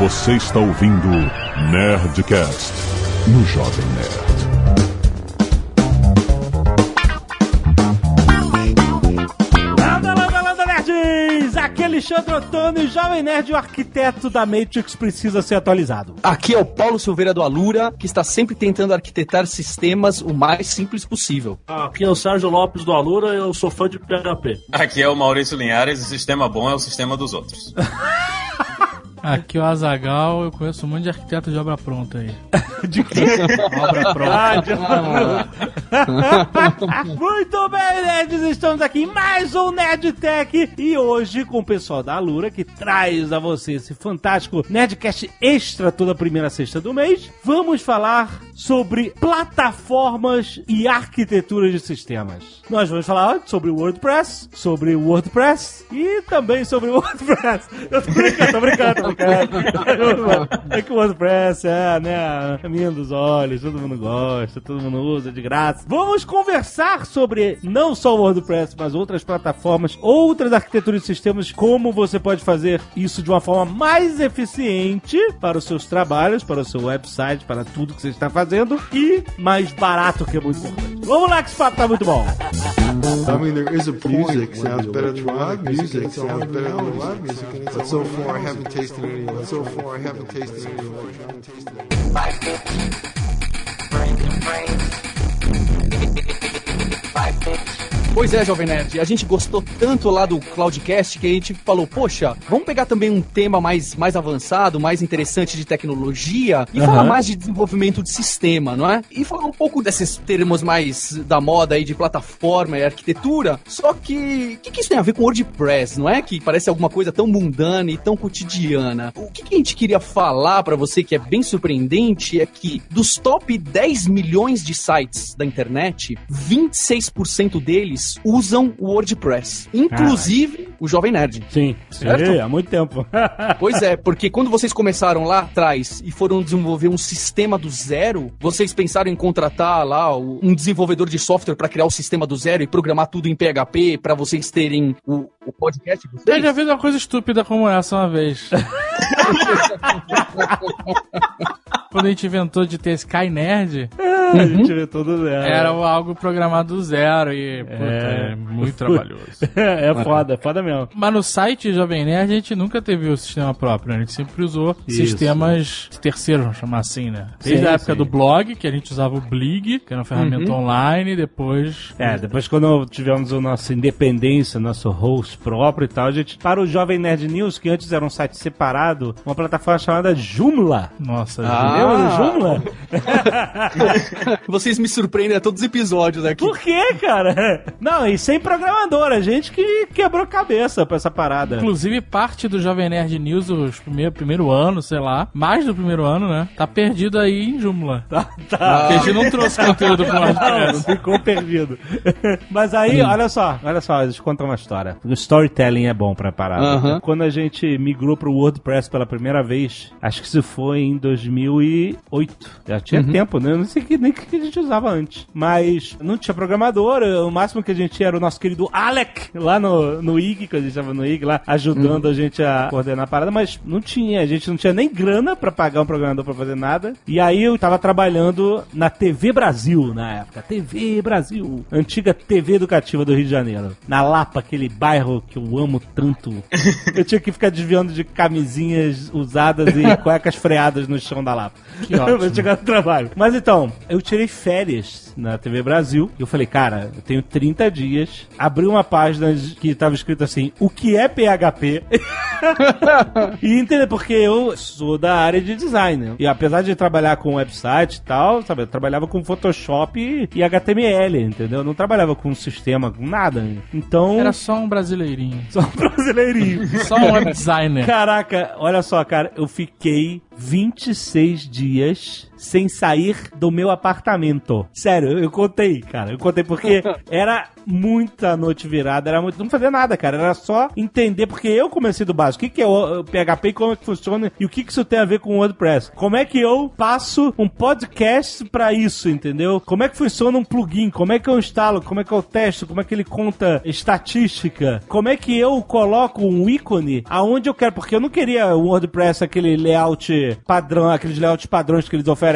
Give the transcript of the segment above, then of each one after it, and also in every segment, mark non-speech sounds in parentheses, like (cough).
Você está ouvindo Nerdcast no Jovem Nerd. Landa, landa, landa, nerds! Aqui é Alexandre Ottoni, Jovem Nerd, o arquiteto da Matrix precisa ser atualizado. Aqui é o Paulo Silveira do Alura, que está sempre tentando arquitetar sistemas o mais simples possível. Aqui é o Sérgio Lopes do Alura, eu sou fã de PHP. Aqui é o Maurício Linhares, o sistema bom é o sistema dos outros. (laughs) Aqui é o Azagal, eu conheço um monte de arquiteto de obra pronta aí. (laughs) De quê? Obra pronta. Ah, de... (laughs) Muito bem, nerds, estamos aqui em mais um Nerd Tech e hoje com o pessoal da Alura que traz a você esse fantástico Nerdcast extra toda primeira sexta do mês. Vamos falar sobre plataformas e arquitetura de sistemas. Nós vamos falar sobre o WordPress, sobre o WordPress e também sobre o (laughs) WordPress. Eu tô brincando, tô brincando, brincando. É que o WordPress é, né, a minha dos olhos, todo mundo gosta, todo mundo usa de graça. Vamos conversar sobre não só o WordPress, mas outras plataformas, outras arquiteturas de sistemas, como você pode fazer isso de uma forma mais eficiente para os seus trabalhos, para o seu website, para tudo que você está fazendo e mais barato, que é muito importante. Vamos lá que esse papo tá muito bom. I mean, there is a music sounds better than live music. Sounds better than live music. But so far, I haven't tasted any. But so far, I haven't tasted any. Haven't tasted any. Pois é, Jovem Nerd, a gente gostou tanto lá do Cloudcast que a gente falou, poxa, vamos pegar também um tema mais, mais avançado, mais interessante de tecnologia e falar mais de desenvolvimento de sistema, não é? E falar um pouco desses termos mais da moda aí de plataforma e arquitetura, só que o que, que isso tem a ver com WordPress, não é? Que parece alguma coisa tão mundana e tão cotidiana. O que, que a gente queria falar para você que é bem surpreendente é que dos top 10 milhões de sites da internet, 26% deles usam o WordPress. Inclusive o Jovem Nerd. Sim, Certo? Sim, há muito tempo. (laughs) Pois é, porque quando vocês começaram lá atrás e foram desenvolver um sistema do zero, vocês pensaram em contratar lá um desenvolvedor de software para criar o sistema do zero e programar tudo em PHP para vocês terem o, o podcast de Eu vocês? já fiz uma coisa estúpida como essa uma vez. (laughs) Quando a gente inventou de ter Sky Nerd, A gente vê todo zero. era algo programado do zero e, puta, é, muito (laughs) trabalhoso. é foda, é foda mesmo. Mas no site Jovem Nerd a gente nunca teve o sistema próprio, né? A gente sempre usou Isso. sistemas terceiros, vamos chamar assim, né? Desde Sim, a época sim. do blog, que a gente usava o Blig, que era uma ferramenta online, e depois... É, depois quando tivemos a nossa independência, nosso host próprio e tal, a gente para o Jovem Nerd News, que antes era um site separado, uma plataforma chamada Joomla. Nossa, Ah. Lembra do Joomla? Vocês me surpreendem a todos os episódios aqui. Por quê, cara? Não, e sem programador, a gente que quebrou cabeça pra essa parada. Inclusive, parte do Jovem Nerd News, os primeiro, primeiro ano, sei lá, mais do primeiro ano, né? Tá perdido aí em Joomla. (laughs) Tá, tá. Porque a gente não trouxe (laughs) conteúdo pro Não, WordPress. ficou perdido. (laughs) Mas aí, olha só, olha só, deixa eu contar uma história. O storytelling é bom pra parada. Aham. Quando a gente migrou pro WordPress pela primeira vez, acho que isso foi em 2008. Já tinha tempo, né? Eu não sei que, nem o que a gente usava antes. Mas não tinha programador, o máximo que a gente tinha era o nosso querido Alec, lá no, no IG, que a gente tava no IG, lá, ajudando a gente a coordenar a parada, mas não tinha, a gente não tinha nem grana pra pagar um programador pra fazer nada. E aí eu tava trabalhando na TV Brasil na época. TV Brasil, antiga TV educativa do Rio de Janeiro. Na Lapa, aquele bairro que eu amo tanto. (laughs) Eu tinha que ficar desviando de camisinhas usadas e (laughs) cuecas freadas no chão da Lapa. Que (laughs) ótimo. Pra chegar no trabalho. Mas então, eu tirei férias na TV Brasil. E eu falei, cara, eu tenho 30 dias. Abri uma página que tava escrito assim: o que é PHP? (laughs) e entender, porque eu sou da área de design. né? E apesar de trabalhar com website e tal, sabe, eu trabalhava com Photoshop e, e HTML, entendeu? Eu não trabalhava com sistema, com nada. Então. Era só um brasileirinho. (laughs) só um brasileirinho. Só um web designer. Caraca, olha só, cara, eu fiquei 26 dias sem sair do meu apartamento. Sério, eu contei, cara. Eu contei porque (laughs) era muita noite virada, era muito. Não fazia nada, cara. Era só entender, porque eu comecei do básico. O que, que é o PHP e como é que funciona e o que, que isso tem a ver com o WordPress. Como é que eu passo um podcast pra isso, entendeu? Como é que funciona um plugin? Como é que eu instalo? Como é que eu testo? Como é que ele conta estatística? Como é que eu coloco um ícone aonde eu quero? Porque eu não queria o WordPress, aquele layout padrão, aqueles layouts padrões que eles oferecem.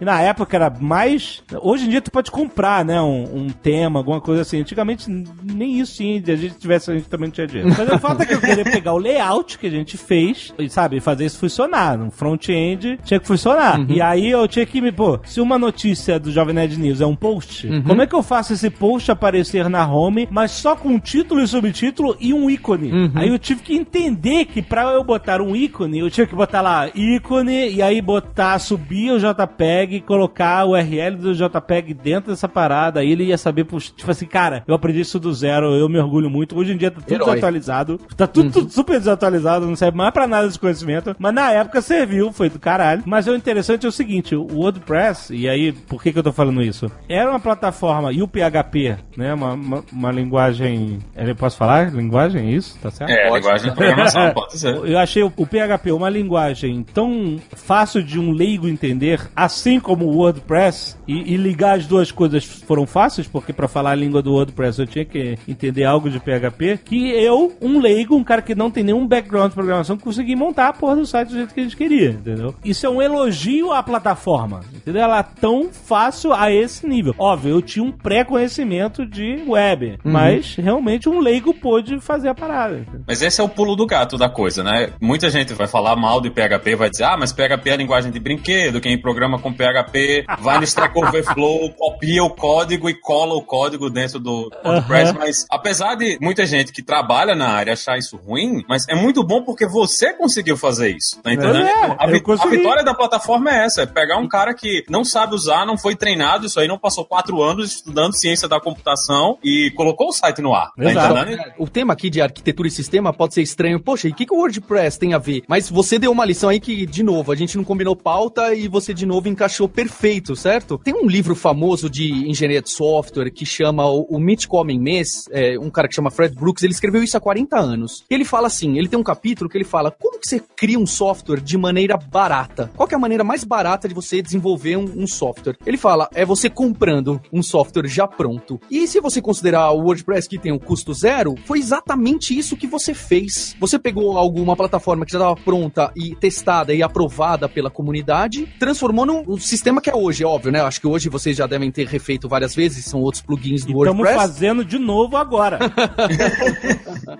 E na época era mais. Hoje em dia tu pode comprar, né? Um, um tema, alguma coisa assim. Antigamente nem isso tinha. Se a gente tivesse, a gente também não tinha dinheiro. Mas o fato é que eu queria pegar o layout que a gente fez e, sabe, fazer isso funcionar. No front-end tinha que funcionar. E aí eu tinha que me, pô, se uma notícia do Jovem Nerd News é um post, como é que eu faço esse post aparecer na home, mas só com título e subtítulo e um ícone? Aí eu tive que entender que pra eu botar um ícone, eu tinha que botar lá ícone e aí botar, subir o JPEG, colocar o URL do JPEG dentro dessa parada. Aí ele ia saber, tipo assim, cara, eu aprendi isso do zero, eu me orgulho muito. Hoje em dia tá tudo Herói. desatualizado, tá tudo, tudo super desatualizado, não serve mais pra nada esse conhecimento. Mas na época serviu, foi do caralho. Mas o interessante é o seguinte, o WordPress, e aí, por que que eu tô falando isso? Era uma plataforma, e o PHP, né, uma, uma, uma linguagem, eu posso falar? Linguagem, é isso? Tá certo? É, linguagem de programação, pode ser. (laughs) Eu achei o PHP uma linguagem tão fácil de um leigo entender, assim como o WordPress, e, e ligar as duas coisas foram fáceis, porque para falar a língua do WordPress eu tinha que entender algo de PHP, que eu, um leigo, um cara que não tem nenhum background de programação, consegui montar a porra do site do jeito que a gente queria, entendeu? Isso é um elogio à plataforma, entendeu? Ela é tão fácil a esse nível. Óbvio, eu tinha um pré-conhecimento de web, mas realmente um leigo pôde fazer a parada. Mas esse é o pulo do gato da coisa, né? Muita gente vai falar mal de PHP, vai dizer, ah, mas PHP é linguagem de brinquedo, quem programa com PHP vai no Stack Overflow, (laughs) copia o código e cola o código dentro do WordPress, mas apesar de muita gente que trabalha na área achar isso ruim, mas é muito bom porque você conseguiu fazer isso, tá entendendo? É, a, vi- a vitória da plataforma é essa, é pegar um cara que não sabe usar, não foi treinado, isso aí não passou quatro anos estudando ciência da computação e colocou o site no ar, tá entendendo? O tema aqui de arquitetura e sistema pode ser estranho. Poxa, e o que, que o WordPress tem a ver? Mas você deu uma lição aí que, de novo, a gente não combinou pauta e você, de novo, encaixou perfeito, certo? Tem um livro famoso de engenharia de software que chama O, o Mítico Homem Mês, é, um cara que chama Fred Brooks, ele escreveu isso há 40 anos. Ele fala assim, ele tem um capítulo que ele fala, como que você cria um software de maneira barata? Qual é a maneira mais barata de você desenvolver um, um software? Ele fala, é você comprando um software já pronto. E se você considerar o WordPress que tem o custo zero, foi exatamente isso que você fez. Você pegou alguma plataforma que já estava pronta e testada e aprovada pela comunidade, transformou num sistema que é hoje, é óbvio, né? Acho que hoje vocês já devem ter refeito várias vezes, são outros plugins do Estamos WordPress. fazendo de novo agora. (laughs)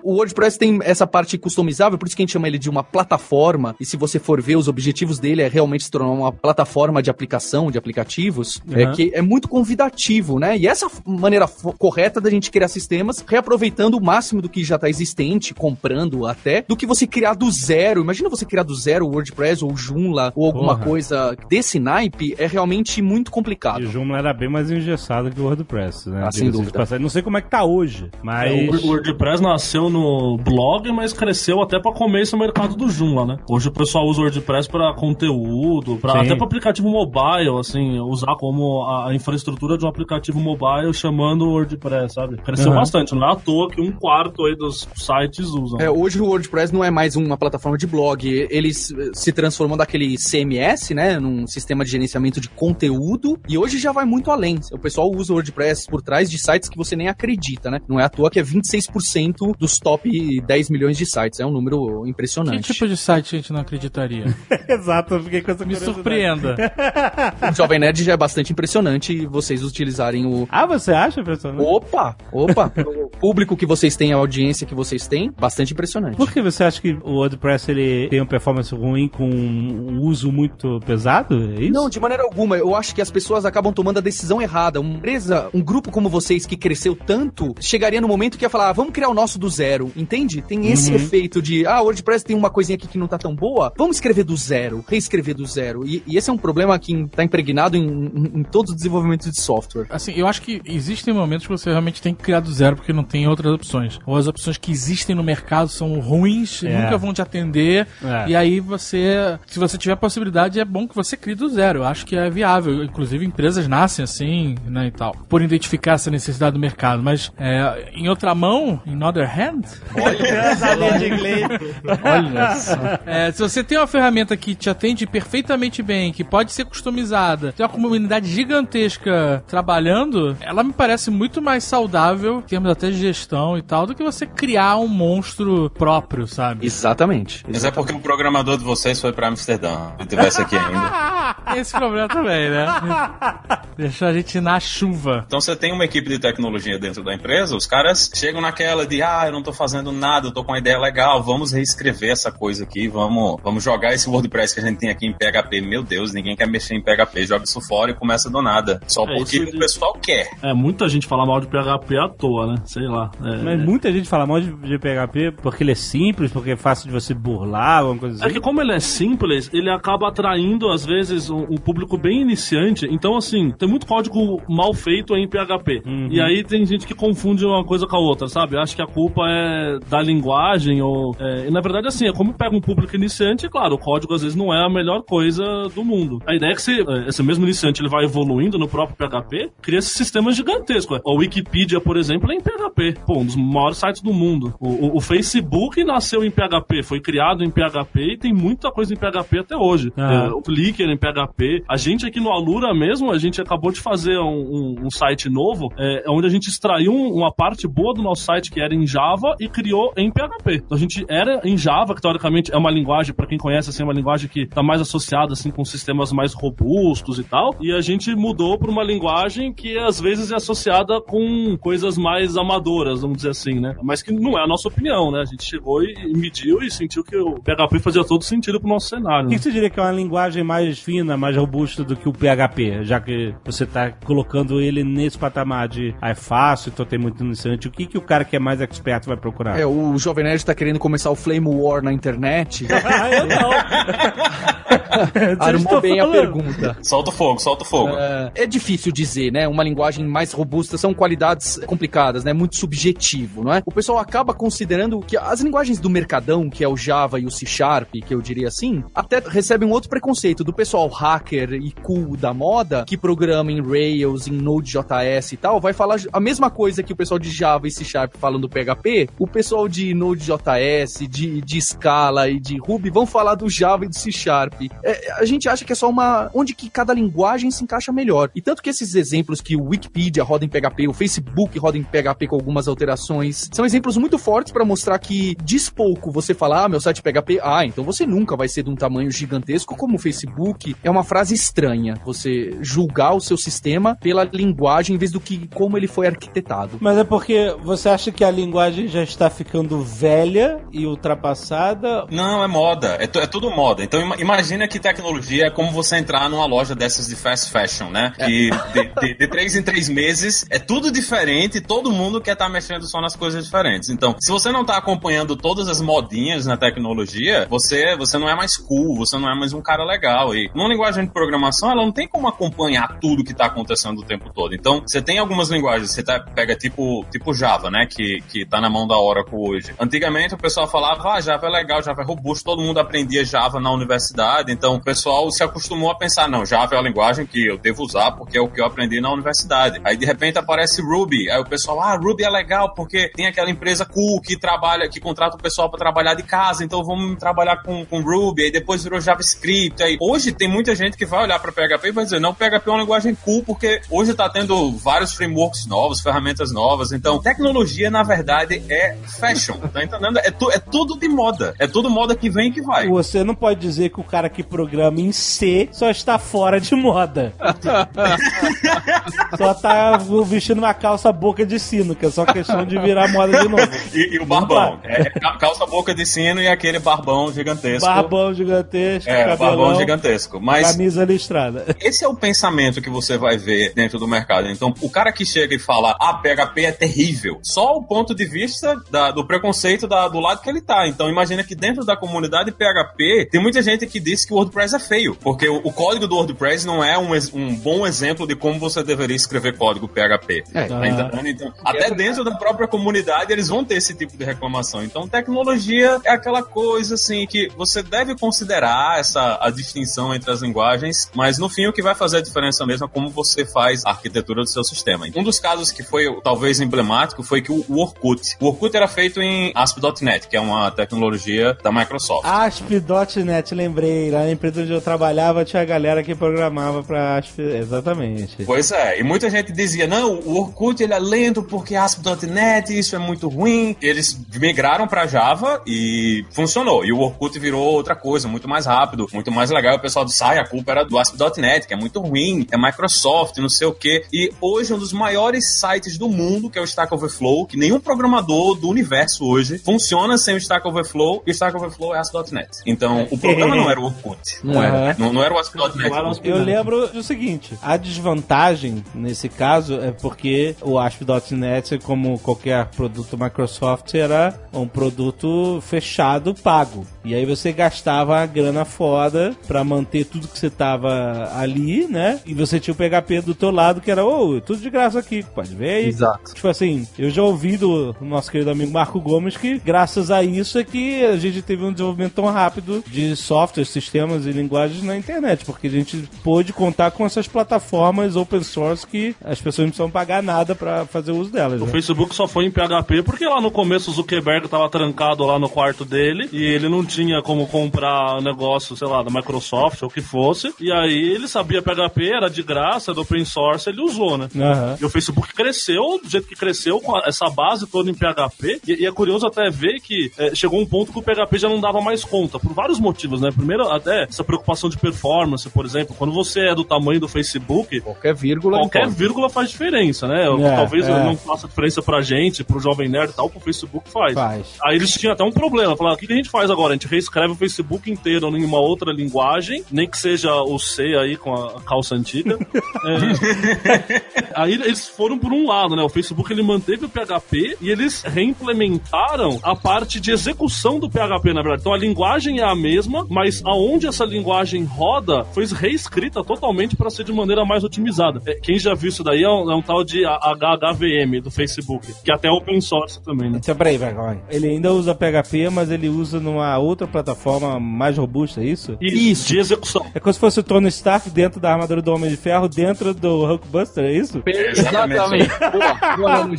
O WordPress tem essa parte customizável, por isso que a gente chama ele de uma plataforma. E se você for ver, os objetivos dele é realmente se tornar uma plataforma de aplicação, de aplicativos, é Uhum. que é muito convidativo, né? E essa maneira correta da gente criar sistemas, reaproveitando o máximo do que já está existente, comprando até, do que você criar do zero. Imagina você criar do zero o WordPress ou Joomla ou alguma Porra. coisa desse naipe, é realmente muito complicado. E o Joomla era bem mais engessado que o WordPress, né? Ah, sem dúvida. Não sei como é que tá hoje, mas... É, o WordPress nasceu no blog, mas cresceu até pra comer esse mercado do Joomla, né? Hoje o pessoal usa o WordPress pra conteúdo, pra, até pra aplicativo mobile, assim, usar como a, infraestrutura de um aplicativo mobile chamando o WordPress, sabe? Cresceu Uhum. bastante, não é à toa que um quarto aí dos sites usam. É, hoje o WordPress não é mais uma plataforma de blog, eles se transformam daquele CMS, né, num sistema de gerenciamento de conteúdo, e hoje já vai muito além. O pessoal usa o WordPress por trás de sites que você nem acredita, né? Não é à toa que é 26% dos top 10 milhões de sites, é um número Que impressionante. tipo de site a gente não acreditaria? (laughs) Exato, eu fiquei com essa Me surpreenda. (laughs) O Jovem Nerd já é bastante impressionante vocês utilizarem o Ah, você acha, professor? Opa, opa, o (laughs) público que vocês têm, a audiência que vocês têm, bastante impressionante. Por que você acha que o WordPress ele tem uma performance ruim com um uso muito pesado? É isso? Não, de maneira alguma. Eu acho que as pessoas acabam tomando a decisão errada. Uma empresa, um grupo como vocês que cresceu tanto, chegaria no momento que ia falar, ah, vamos criar o nosso do zero, entende? Tem esse efeito de, ah, o WordPress tem uma coisinha aqui que não tá tão boa, vamos escrever do zero, reescrever do zero. E, e esse é um problema que tá impregnado em, em, em todo o desenvolvimento de software. Assim, eu acho que existem momentos que você realmente tem que criar do zero, porque não tem outras opções. Ou as opções que existem no mercado são ruins, É. nunca vão te atender. É. E aí você, se você tiver possibilidade, é bom que você crie do zero. Eu acho que é viável. Inclusive, empresas nascem assim, né, e tal. Por identificar essa necessidade do mercado. Mas, é, em outra mão, in other hand, Essa linha de inglês. (laughs) Olha só. É, se você tem uma ferramenta que te atende perfeitamente bem, que pode ser customizada, tem uma comunidade gigantesca trabalhando, ela me parece muito mais saudável, em termos até de gestão e tal, do que você criar um monstro próprio, sabe? Exatamente. Mas é porque o programador de vocês foi pra Amsterdã. Se tivesse aqui ainda. (laughs) Tem esse problema também, né? (laughs) Deixou a gente na chuva. Então você tem uma equipe de tecnologia dentro da empresa, os caras chegam naquela de ah, eu não tô fazendo nada, eu tô com uma ideia legal, vamos reescrever essa coisa aqui, vamos, vamos jogar esse WordPress que a gente tem aqui em PHP. Meu Deus, ninguém quer mexer em PHP, joga isso fora e começa do nada. Só É, porque de- o pessoal quer. É, muita gente fala mal de PHP à toa, né? Sei lá. É, Mas muita gente fala mal de, de PHP porque ele é simples, porque é fácil de você burlar, alguma coisa É assim. que como ele é simples, ele acaba atraindo, às vezes, um, um público bem iniciante. Então, assim, tem muito código mal feito em PHP. E aí tem gente que confunde uma coisa com a outra, sabe? Acha que a culpa é da linguagem ou... é, e, na verdade, assim, é como pega um público iniciante, claro, o código, às vezes, não é a melhor coisa do mundo. A ideia é que é, esse mesmo iniciante ele vai evoluindo no próprio PHP, cria esse sistema gigantesco. A Wikipedia, por exemplo, é em PHP. Pô, um dos maiores sites do mundo. O, o- o Facebook nasceu em PHP, foi criado em PHP e tem muita coisa em PHP até hoje. Ah. É, o Flickr em PHP. A gente aqui no Alura mesmo, a gente acabou de fazer um, um- um site novo, é, onde a gente extraiu um- uma parte boa do nosso site que era em Java e criou em PHP. Então a gente era em Java, que teoricamente é uma linguagem, para quem conhece, assim, é uma linguagem que está mais associada assim com sistemas mais robustos e tal. E a gente mudou para uma linguagem que às vezes é associada com coisas mais amadoras, vamos dizer assim, né? Mas que não é a nossa opinião, né? A gente chegou e mediu e sentiu que o PHP fazia todo sentido pro nosso cenário. O né? que você diria que é uma linguagem mais fina, mais robusta do que o PHP? Já que você está colocando ele nesse patamar de ah, é fácil, então tem muito iniciante. O que, que o cara que é mais expert vai procurar? É, o Jovem Nerd tá querendo começar o Flame War na internet. (laughs) Ah, eu não. (laughs) Armou bem a falando. pergunta. Solta o fogo, solta o fogo. É, é difícil dizer, né? Uma linguagem mais robusta são qualidades complicadas, né? Muito subjetivo, não é? O pessoal acaba considerando que as linguagens do mercadão, que é o Java e o C Sharp, que eu diria assim, até recebem um outro preconceito do pessoal hacker e cool da moda, que programa em Rails, em Node.js e tal, vai falar a mesma coisa que o pessoal de Java e C Sharp falam do PHP, o pessoal de Node.js, de, de Scala e de Ruby vão falar do Java e do C Sharp. É, a gente acha que é só uma. onde que cada linguagem se encaixa melhor. E tanto que esses exemplos que o Wikipedia roda em PHP, o Facebook roda em PHP com algumas alterações, são exemplos muito fortes para mostrar que diz pouco você falar, ah, meu site PHP, ah, então você nunca vai ser de um tamanho gigantesco como o Facebook. É uma frase estranha você julgar o seu sistema pela linguagem em vez do que como ele foi arquitetado. Mas é porque você acha que a linguagem já está ficando velha e ultrapassada? Não, é moda. É, é tudo moda. Então ima- imagina que tecnologia é como você entrar numa loja dessas de fast fashion, né? Que de, de- de três em três meses é tudo diferente e todo mundo quer estar mexendo só nas coisas diferentes. Então, se você não tá acompanhando todas as modinhas na tecnologia, você, você não é mais cool, você não é mais um cara legal. E numa linguagem de programação, ela não tem como acompanhar tudo que tá acontecendo o tempo todo. Então, você tem algumas linguagens, você tá- pega tipo, tipo Java, né? Que, que tá na mão da Oracle hoje. Antigamente o pessoal falava, ah, Java é legal, Java é robusto, todo mundo aprendia Java na universidade, então o pessoal se acostumou a pensar, não, Java é a linguagem que eu devo usar porque é o que eu aprendi na universidade. Aí de repente aparece Ruby, aí o pessoal, ah, Ruby é legal porque tem aquela empresa cool que trabalha, que contrata o pessoal para trabalhar de casa, então vamos trabalhar com, com Ruby, aí depois virou JavaScript. Aí hoje tem muita gente que vai olhar para PHP e vai dizer, não, PHP é uma linguagem cool porque hoje tá tendo vários frameworks novos, ferramentas novas. Então, tecnologia na verdade é fashion, tá entendendo? É, tu- é tudo de moda, é tudo moda que vem e que vai. Você não pode dizer que o cara que programa em C só está fora de moda. (laughs) só tá vestindo uma calça boca de sino, que é só questão de virar moda de novo. E, e o barbão. É, ca- calça boca de sino e aquele barbão gigantesco. Barbão gigantesco, É, cabelão, barbão gigantesco. Mas camisa listrada. (laughs) esse é o pensamento que você vai ver dentro do mercado. Então, o cara que chega e fala, ah, PHP é terrível, só o ponto de vista da- do preconceito da- do lado que ele tá. Então, imagina que dentro da comunidade PHP, tem muita gente que diz que o WordPress é feio, porque o, o código do WordPress não é um, um bom exemplo de como você deveria escrever código PHP. É. Tá entendendo? Então, até até dentro da própria comunidade eles vão ter esse tipo de reclamação. Então, tecnologia é aquela coisa assim que você deve considerar essa a distinção entre as linguagens, mas no fim o que vai fazer a diferença mesmo é como você faz a arquitetura do seu sistema. Um dos casos que foi talvez emblemático foi que o Orkut. O Orkut era feito em ASP.NET, que é uma tecnologia da Microsoft. ASP.NET, lembrei. Lá na empresa onde eu trabalhava tinha a galera que programava pra ASP. Exatamente. Pois é, e muita gente dizia: não, o Orkut ele é lento porque ASP.NET, isso é muito ruim. Eles migraram pra Java e funcionou. E o Orkut virou outra coisa, muito mais rápido, muito mais legal. O pessoal disse: ah, a culpa era do ASP.NET, que é muito ruim, é Microsoft, não sei o quê. E hoje um dos maiores sites do mundo, que é o Stack Overflow, que nenhum programador do universo hoje funciona sem o Stack Overflow, e o Stack Overflow é ASP.NET. Então, o problema não era o Orkut. Não era. Não, não era o ASP.NET. Eu lembro do seguinte: a desvantagem nesse caso é porque o ASP.NET, como qualquer produto Microsoft, era um produto fechado, pago. E aí você gastava a grana foda pra manter tudo que você tava ali, né? E você tinha o PHP do teu lado que era, ô, tudo de graça aqui, pode ver aí. Exato. Tipo assim, eu já ouvi do nosso querido amigo Marco Gomes que graças a isso é que a gente teve um desenvolvimento tão rápido de softwares, sistemas e linguagens na internet, porque a gente pôde contar com essas plataformas open source que as pessoas não precisam pagar nada pra fazer uso delas. O Né? Facebook só foi em PHP porque lá no começo o Zuckerberg tava trancado lá no quarto dele e ele não tinha como comprar negócio, sei lá, da Microsoft ou o que fosse. E aí ele sabia PHP, era de graça, era open source, ele usou, né? Aham. E o Facebook cresceu do jeito que cresceu, com essa base toda em PHP. E, e é curioso até ver que é, chegou um ponto que o PHP já não dava mais conta, por vários motivos, né? Primeiro, até essa preocupação de performance, por exemplo. Quando você é do tamanho do Facebook, Qualquer vírgula. qualquer importa. vírgula faz diferença, né? É, Talvez é. não faça diferença pra gente, pro Jovem Nerd e tal, pro Facebook faz. Faz. Aí eles tinham até um problema. Falaram, o que a gente faz agora? A gente reescreve o Facebook inteiro em uma outra linguagem, nem que seja o C aí com a calça antiga. É. (laughs) Aí eles foram por um lado, né? O Facebook ele manteve o PHP e eles reimplementaram a parte de execução do PHP, na verdade. Então a linguagem é a mesma, mas aonde essa linguagem roda foi reescrita totalmente para ser de maneira mais otimizada. É, Quem já viu isso daí é um, é um tal de HHVM do Facebook, que até é open source também, né? Então, peraí, vai, vai. Ele ainda usa PHP, mas ele usa numa outra plataforma mais robusta, é isso? Isso, de execução. É como se fosse o Tony Stark dentro da armadura do Homem de Ferro, dentro do Hulkbuster, é isso? Exatamente. Boa, boa.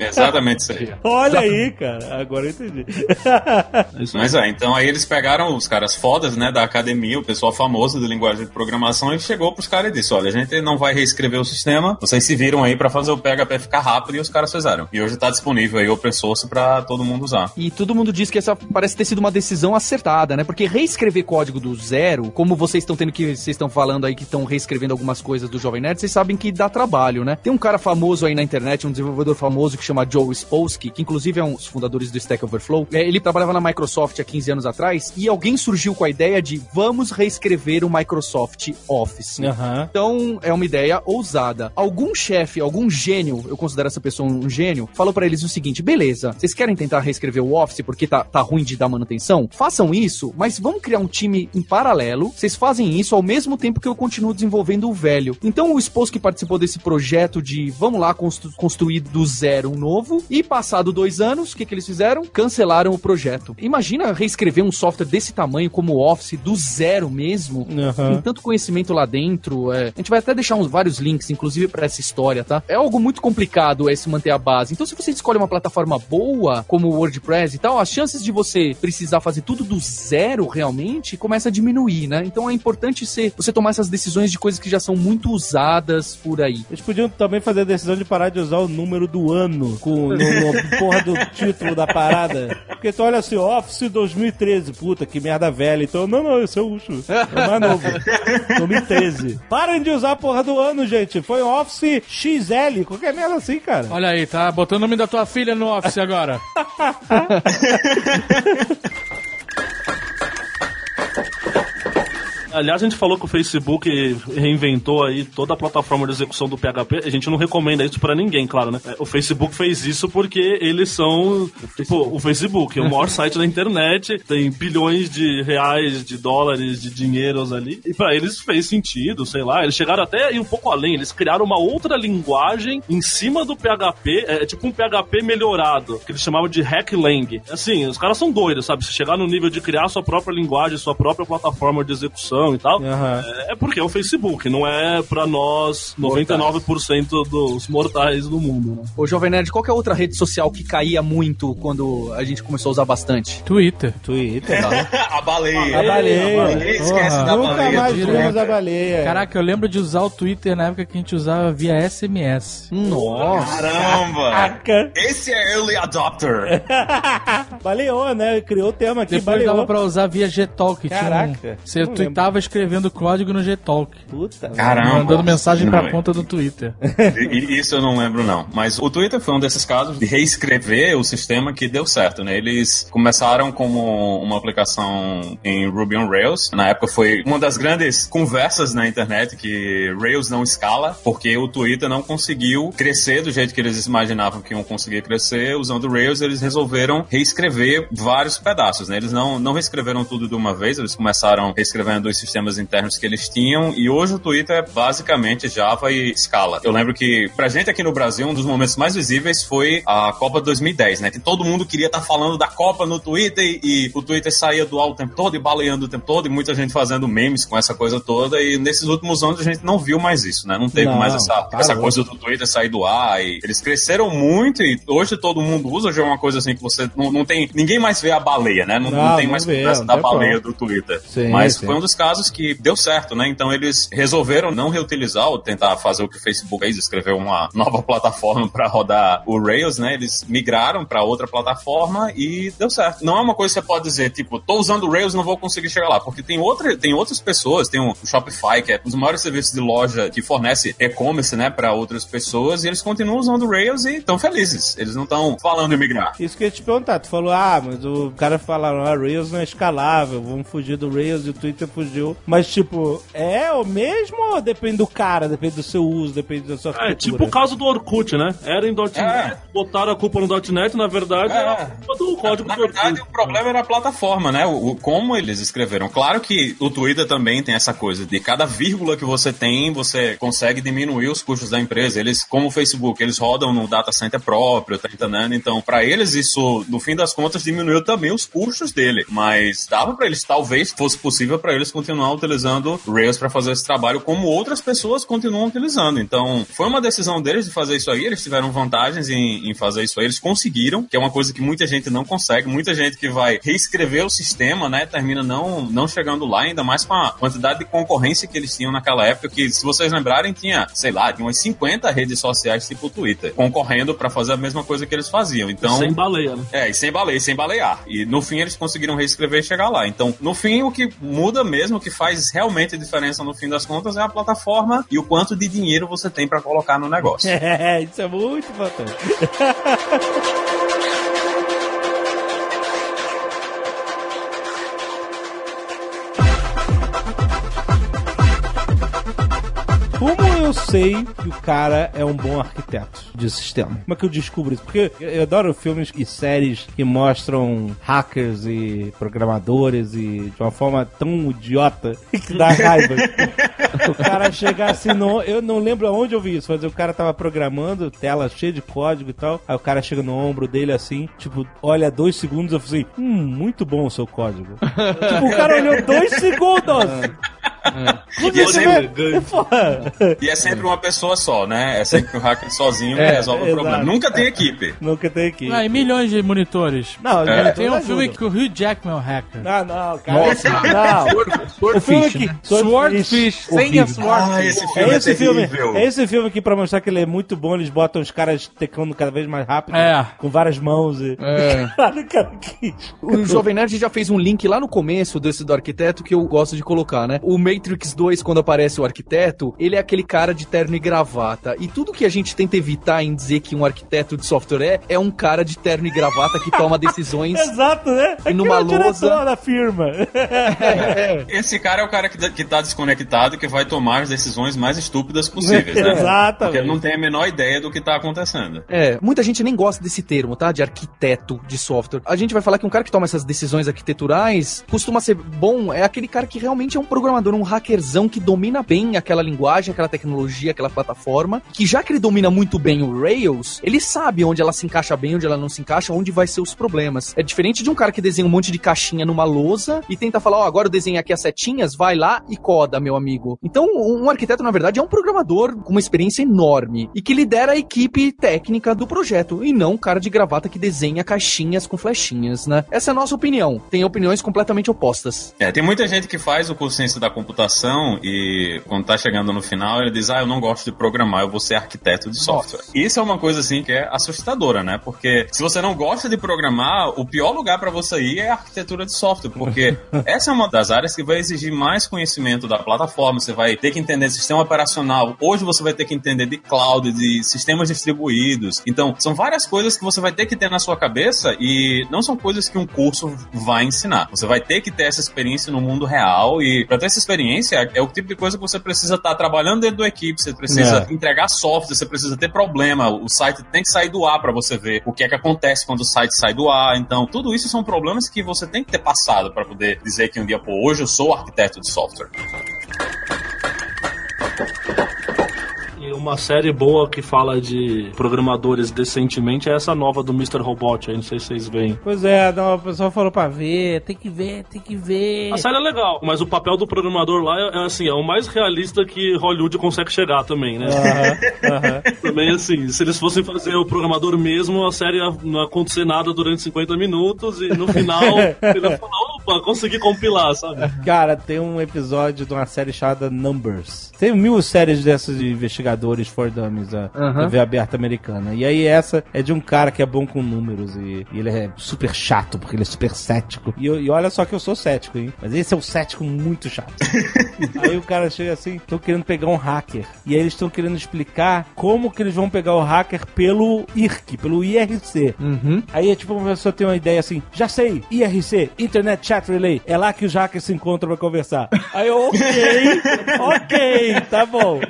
Exatamente isso aí. Olha aí, cara. Agora eu entendi. Mas é, então aí eles pegaram os caras fodas, né, da academia, o pessoal famoso de linguagem de programação, e chegou pros caras e disse: olha, a gente não vai reescrever o sistema, vocês se viram aí pra fazer o PHP ficar rápido, e os caras fizeram. E hoje tá disponível aí open source pra todo mundo usar. E todo mundo diz que essa parece ter sido uma decisão acertada, né? Porque reescrever código do zero, como vocês estão tendo que vocês estão falando aí que estão reescrevendo algumas coisas do Jovem Nerd, vocês sabem que dá trabalho, né? Tem um cara famoso aí na internet, um desenvolvedor famoso que chama Joe Spolsky, que inclusive é um dos fundadores do Stack Overflow. É, ele trabalhava na Microsoft há 15 anos atrás e alguém surgiu com a ideia de vamos reescrever o Microsoft Office. Aham. Então, é uma ideia ousada. Algum chefe, algum gênio, eu considero essa pessoa um gênio, falou pra eles o seguinte: beleza, vocês querem tentar reescrever o Office porque tá, tá ruim de dar manutenção? Façam isso, mas vamos criar um time em paralelo. Vocês fazem isso ao mesmo tempo que eu continuo desenvolvendo o velho. Então, o esposo que participou desse projeto de vamos lá constru- construir do zero um novo, e passado dois anos, o que, que eles fizeram? Cancelaram o projeto. Imagina reescrever um software desse tamanho como o Office, do zero mesmo. Aham. Tem tanto conhecimento lá dentro. é. A gente vai até deixar uns vários links, inclusive, pra essa história, tá? É algo muito complicado esse manter a base. Então, se você escolhe uma plataforma boa, como o WordPress e tal, as chances de você precisar fazer tudo do zero realmente começa a diminuir, né? Então é importante ser, você tomar essas decisões de coisas que já são muito usadas por aí. Eles podiam também fazer a decisão de parar de usar o número do ano com, no, no (laughs) porra do título da parada. Porque tu olha assim, Office 2013, puta, que merda velha. Então, não, não, esse é o último. É o mais novo. (laughs) 2013. Parem de usar a porra do ano, gente. Foi Office XL, qualquer merda assim, cara. Olha aí, tá botando o nome da tua filha no Office agora. (laughs) Aliás, a gente falou que o Facebook reinventou aí toda a plataforma de execução do PHP. A gente não recomenda isso pra ninguém, claro, né? O Facebook fez isso porque eles são, tipo, o Facebook é o maior (laughs) site da internet, tem bilhões de reais, de dólares, de dinheiros ali. E pra eles fez sentido, sei lá. Eles chegaram até aí um pouco além. Eles criaram uma outra linguagem em cima do PHP, é tipo um PHP melhorado, que eles chamavam de Hacklang. Assim, os caras são doidos, sabe? Se chegar no nível de criar sua própria linguagem, sua própria plataforma de execução e tal, Uhum. é, porque é o Facebook, não é pra nós 99% dos mortais do mundo, né? Ô, Jovem Nerd, qual que é a outra rede social que caía muito quando a gente começou a usar bastante? Twitter. Twitter. (laughs) a baleia. A baleia. Ninguém esquece Porra. da Nunca baleia. mais vimos Twitter. a baleia. Caraca, eu lembro de usar o Twitter na época que a gente usava via SMS. Nossa! Caramba! Caraca. Esse é early adopter. (laughs) Baleou, né? Criou o tema aqui, Depois baleou. dava pra usar via Gtalk. tinha um- Caraca, Você não tweetava escrevendo código no Gtalk. Puta. Caramba. Mandando mensagem pra Não, conta do Twitter. Isso eu não lembro, não. Mas o Twitter foi um desses casos de reescrever o sistema que deu certo, né? Eles começaram como uma aplicação em Ruby on Rails. Na época foi uma das grandes conversas na internet que Rails não escala, porque o Twitter não conseguiu crescer do jeito que eles imaginavam que iam conseguir crescer. Usando Rails, eles resolveram reescrever vários pedaços, né? Eles não, não reescreveram tudo de uma vez, eles começaram reescrevendo os sistemas internos que eles tinham, e hoje o Twitter é basicamente Java e Scala. Eu lembro que, pra gente aqui no Brasil, um dos momentos mais visíveis foi a Copa 2010, né? Que todo mundo queria estar falando da Copa no Twitter e, e o Twitter saía do ar o tempo todo e baleando o tempo todo, e muita gente fazendo memes com essa coisa toda, e nesses últimos anos a gente não viu mais isso, né? Não teve Não, mais essa, parou. essa coisa do Twitter sair do ar, e eles cresceram muito, e hoje todo mundo usa, já é uma coisa assim que você não, não tem. Ninguém mais vê a baleia, né? Não, não Não, tem mais vê, conversa da baleia como. do Twitter. Sim, Mas sim. foi um dos casos que deu certo, né? Então eles resolveram não reutilizar ou tentar fazer o que o Facebook fez, escrever uma (laughs) nova plataforma para rodar o Rails, né? Eles migraram para outra plataforma e deu certo. Não é uma coisa que você pode dizer, tipo, tô usando o Rails, não vou conseguir chegar lá, porque tem outra, tem outras pessoas, tem o Shopify, que é um dos maiores serviços de loja que fornece e-commerce, né, para outras pessoas, e eles continuam usando o Rails e estão felizes. Eles não estão falando em migrar. Isso que eu ia te perguntar, tu falou, ah, mas o cara falaram, ah, Rails não é escalável, vamos fugir do Rails e o Twitter fugiu. Mas, tipo, é o mesmo ou depende do cara, depende do seu uso, depende da sua É, tipo o caso do Orkut, né? Era em .NET, É. botaram a culpa no .NET, na verdade, É. era a culpa do código Na do Orkut. verdade, o problema era a plataforma, né? O, o- como eles escreveram. Claro que o Twitter também tem essa coisa de cada vírgula que você tem, você consegue diminuir os custos da empresa. Eles, como o Facebook, eles rodam no data center próprio, tá entendendo? Então, para eles, isso, no fim das contas, diminuiu também os custos dele. Mas dava para eles, talvez fosse possível para eles continuar utilizando Rails para fazer esse trabalho, como outras pessoas continuam utilizando. Então, foi uma decisão deles de fazer isso aí. Eles tiveram vantagens em, em fazer isso aí. Eles conseguiram, que é uma coisa que muita gente não consegue. Muita gente que vai reescrever o sistema, né, termina não, não chegando lá, ainda mais com a quantidade de concorrência que eles tinham naquela época, que, se vocês lembrarem, tinha, sei lá, tinha umas 50 redes sociais tipo Twitter, concorrendo para fazer a mesma coisa que eles faziam. Então, Sem baleia, né? é, e sem baleia, sem balear. E no fim eles conseguiram reescrever e chegar lá. Então, no fim, o que muda mesmo, o que faz realmente diferença no fim das contas é a plataforma e o quanto de dinheiro você tem para colocar no negócio. (laughs) É, isso é muito importante. (laughs) sei que o cara é um bom arquiteto de sistema? Como é que eu descubro isso? Porque eu adoro filmes e séries que mostram hackers e programadores e de uma forma tão idiota (laughs) que dá raiva. o cara chega assim, no, eu não lembro aonde eu vi isso, mas o cara tava programando, tela cheia de código e tal. Aí o cara chega no ombro dele assim, tipo, olha dois segundos, eu falei, hum, muito bom o seu código. (laughs) tipo, o cara olhou dois segundos! E é, sempre, e é sempre uma pessoa só, né? É sempre o hacker sozinho que É, resolve o exato. problema. Nunca tem equipe. Nunca tem aqui. Ah, e milhões de monitores. Não, É. ele Tem um filme que o Hugh Jackman é um hacker. Não, não, cara. Não. (laughs) O filme Swordfish, que. né? Swordfish, sem a Horrível. Swordfish. Ah, esse É filme é, esse filme, é esse filme que pra mostrar que ele é muito bom, eles botam os caras teclando cada vez mais rápido, É. com várias mãos e... É. (laughs) Caralho, cara, que... O Jovem Nerd já fez um link lá no começo desse do arquiteto que eu gosto de colocar, né? O Matrix 2, quando aparece o arquiteto, ele é aquele cara de terno e gravata. E tudo que a gente tenta evitar em dizer que um arquiteto de software é, é um cara de terno e gravata que toma (laughs) decisões. Exato, né? E numa é o lousa. da firma. Esse cara é o cara que, que tá desconectado e que vai tomar as decisões mais estúpidas possíveis, né? Exatamente. Porque ele não tem a menor ideia do que tá acontecendo. É, muita gente nem gosta desse termo, tá? De arquiteto de software. A gente vai falar que um cara que toma essas decisões arquiteturais costuma ser bom, é aquele cara que realmente é um programador, um hackerzão que domina bem aquela linguagem, aquela tecnologia, aquela plataforma, que já que ele domina muito bem o Rails, ele sabe onde ela se encaixa bem, onde ela não se encaixa, onde vai ser os problemas. É diferente de um cara que desenha um monte de caixinha numa lousa e tenta falar, ó, agora eu desenhei aqui as setinhas, vai lá e coda, meu amigo. Então, um arquiteto, na verdade, é um programador com uma experiência enorme e que lidera a equipe técnica do projeto e não um cara de gravata que desenha caixinhas com flechinhas, né? Essa é a nossa opinião. Tem opiniões completamente opostas. É, tem muita gente que faz o curso da computação e quando tá chegando no final, ele diz: Ah, eu não gosto de programar, eu vou ser arquiteto de software. Isso é uma coisa assim que é assustadora, né? Porque se você não gosta de programar, o pior lugar para você ir é a arquitetura de software, porque (laughs) essa é uma das áreas que vai exigir mais conhecimento da plataforma, você vai ter que entender sistema operacional. Hoje você vai ter que entender de cloud, de sistemas distribuídos. Então, são várias coisas que você vai ter que ter na sua cabeça e não são coisas que um curso vai ensinar. Você vai ter que ter essa experiência no mundo real e para ter essa experiência é o tipo de coisa que você precisa estar trabalhando dentro da equipe, você precisa É. entregar software, você precisa ter problema, o site tem que sair do ar para você ver o que é que acontece quando o site sai do ar. Então, tudo isso são problemas que você tem que ter passado para poder dizer que um dia, pô, hoje eu sou arquiteto de software. E uma série boa que fala de programadores decentemente é essa nova do Mr. Robot, aí não sei se vocês veem. Pois é, não, o pessoal falou pra ver, tem que ver, tem que ver. A série é legal, mas o papel do programador lá é, é, assim, é o mais realista que Hollywood consegue chegar também, né? Aham, aham. (laughs) Também assim, se eles fossem fazer o programador mesmo, a série não ia acontecer nada durante 50 minutos e no final (laughs) ele ia falar, opa, consegui compilar, sabe? Cara, tem um episódio de uma série chamada Numbers. Tem mil séries dessas de investigadores for dummies, a Aham. TV aberta americana. E aí essa é de um cara que é bom com números e, e ele é super chato, porque ele é super cético. E, eu- e olha só que eu sou cético, hein? Mas esse é um cético muito chato. (laughs) aí o cara chega assim, estão querendo pegar um hacker. E aí eles estão querendo explicar como que eles vão pegar o hacker pelo IRC, pelo IRC. Uhum. Aí é tipo uma pessoa tem uma ideia assim, já sei, IRC, Internet É lá que os hackers se encontram pra conversar. Aí eu, ok, ok, tá bom.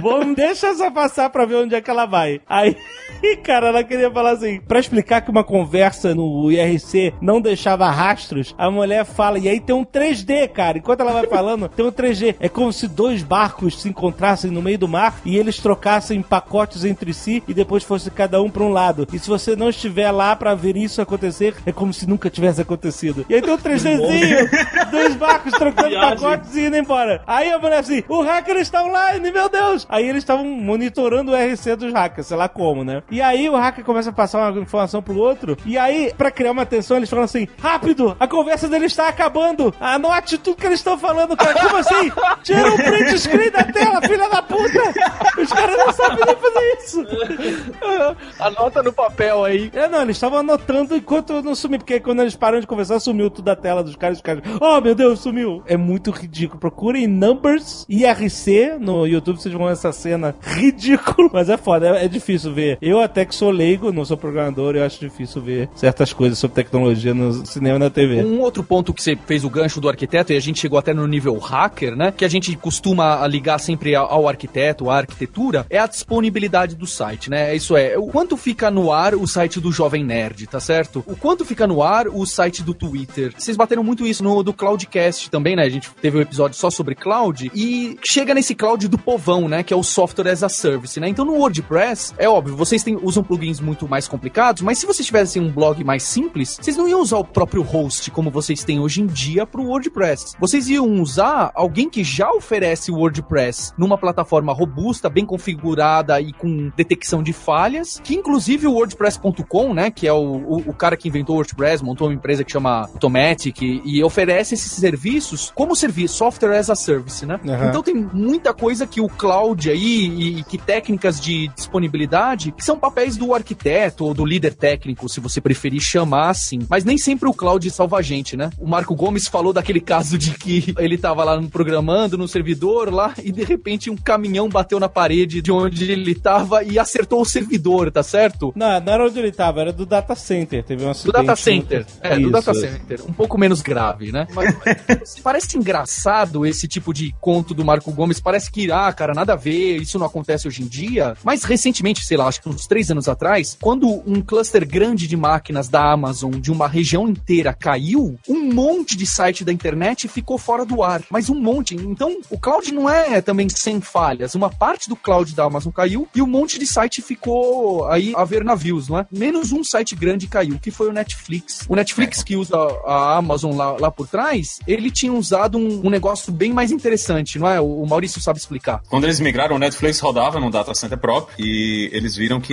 Vamos, deixa essa passar pra ver onde é que ela vai. Aí, (laughs) cara, ela queria falar assim, pra explicar que uma conversa no IRC não deixava rastros, a mulher fala, e aí tem um 3D, cara. Enquanto ela vai falando, tem um 3D. É como se dois barcos se encontrassem no meio do mar e eles trocassem pacotes entre si e depois fosse cada um pra um lado. E se você não estiver lá pra ver isso acontecer, é como se nunca tivesse acontecido. E aí tem um 3Dzinho, (laughs) dois barcos trocando Viagem. pacotes e indo embora. Aí a mulher assim, o hacker está online, meu Deus! Aí eles estavam monitorando o RC dos hackers, sei lá como, né? E aí o hacker começa a passar uma informação pro outro, e aí, pra criar uma tensão, eles falam assim, rápido, a conversa dele está acabando, anote tudo que eles estão falando, cara. Como assim? Tira o print screen da tela, filha da puta! Os caras não sabem nem fazer isso. (laughs) Anota no papel aí. É, não, eles estavam anotando enquanto eu não sumi, porque quando eles param de conversar, sumiu tudo da tela dos caras, os caras, oh meu Deus, sumiu. É muito ridículo. Procurem Numbers IRC no YouTube, vocês vão ver essa cena ridícula. Mas é foda, é, é difícil ver. Eu até que sou leigo, não sou programador, eu acho difícil ver certas coisas sobre tecnologia no cinema e na TV. Um outro ponto que você fez o gancho do arquiteto, e a gente chegou até no nível hacker, né? Que a gente costuma ligar sempre ao arquiteto, à arquitetura, é a disponibilidade do site, né? Isso é, o quanto fica no ar o site do Jovem Nerd, tá certo? O quanto fica no ar o site do Twitter. Vocês bateram muito isso no do Cloudcast também, né? A gente teve um episódio só sobre cloud e chega nesse cloud do povão, né? Que é o software as a service, né? Então no WordPress, é óbvio, vocês têm, usam plugins muito mais complicados, mas se vocês tivessem um blog mais simples, vocês não iam usar o próprio host como vocês têm hoje em dia pro WordPress. Vocês iam usar alguém que já oferece o WordPress numa plataforma robusta, bem configurada e com detecção de falhas, que inclusive o WordPress.com, né, que é o, o, o cara que inventou o WordPress, montou uma empresa que chama Automatic e, e oferece esses serviços como serviço, software as a service, né? Aham. Então tem muita coisa que o cloud aí e, e que técnicas de disponibilidade que são são papéis do arquiteto ou do líder técnico, se você preferir chamar assim. Mas nem sempre o cloud salva a gente, né? O Marco Gomes falou daquele caso de que ele tava lá programando no servidor lá e de repente um caminhão bateu na parede de onde ele tava e acertou o servidor, tá certo? Não, não era onde ele tava, era do data center. Teve um Do acidente. data center. É, Isso, do data center. Um pouco menos grave, né? Mas, mas (laughs) parece engraçado esse tipo de conto do Marco Gomes. Parece que, ah, cara, nada a ver, isso não acontece hoje em dia. Mas recentemente, sei lá, acho que uns três anos atrás, quando um cluster grande de máquinas da Amazon de uma região inteira caiu, um monte de site da internet ficou fora do ar. Mas um monte. Então, o cloud não é também sem falhas. Uma parte do cloud da Amazon caiu e um monte de site ficou aí a ver navios, não é? Menos um site grande caiu, que foi o Netflix. O Netflix que usa a Amazon lá, lá por trás, ele tinha usado um, um negócio bem mais interessante, não é? O, o Maurício sabe explicar. Quando eles migraram, o Netflix rodava num data center próprio e eles viram que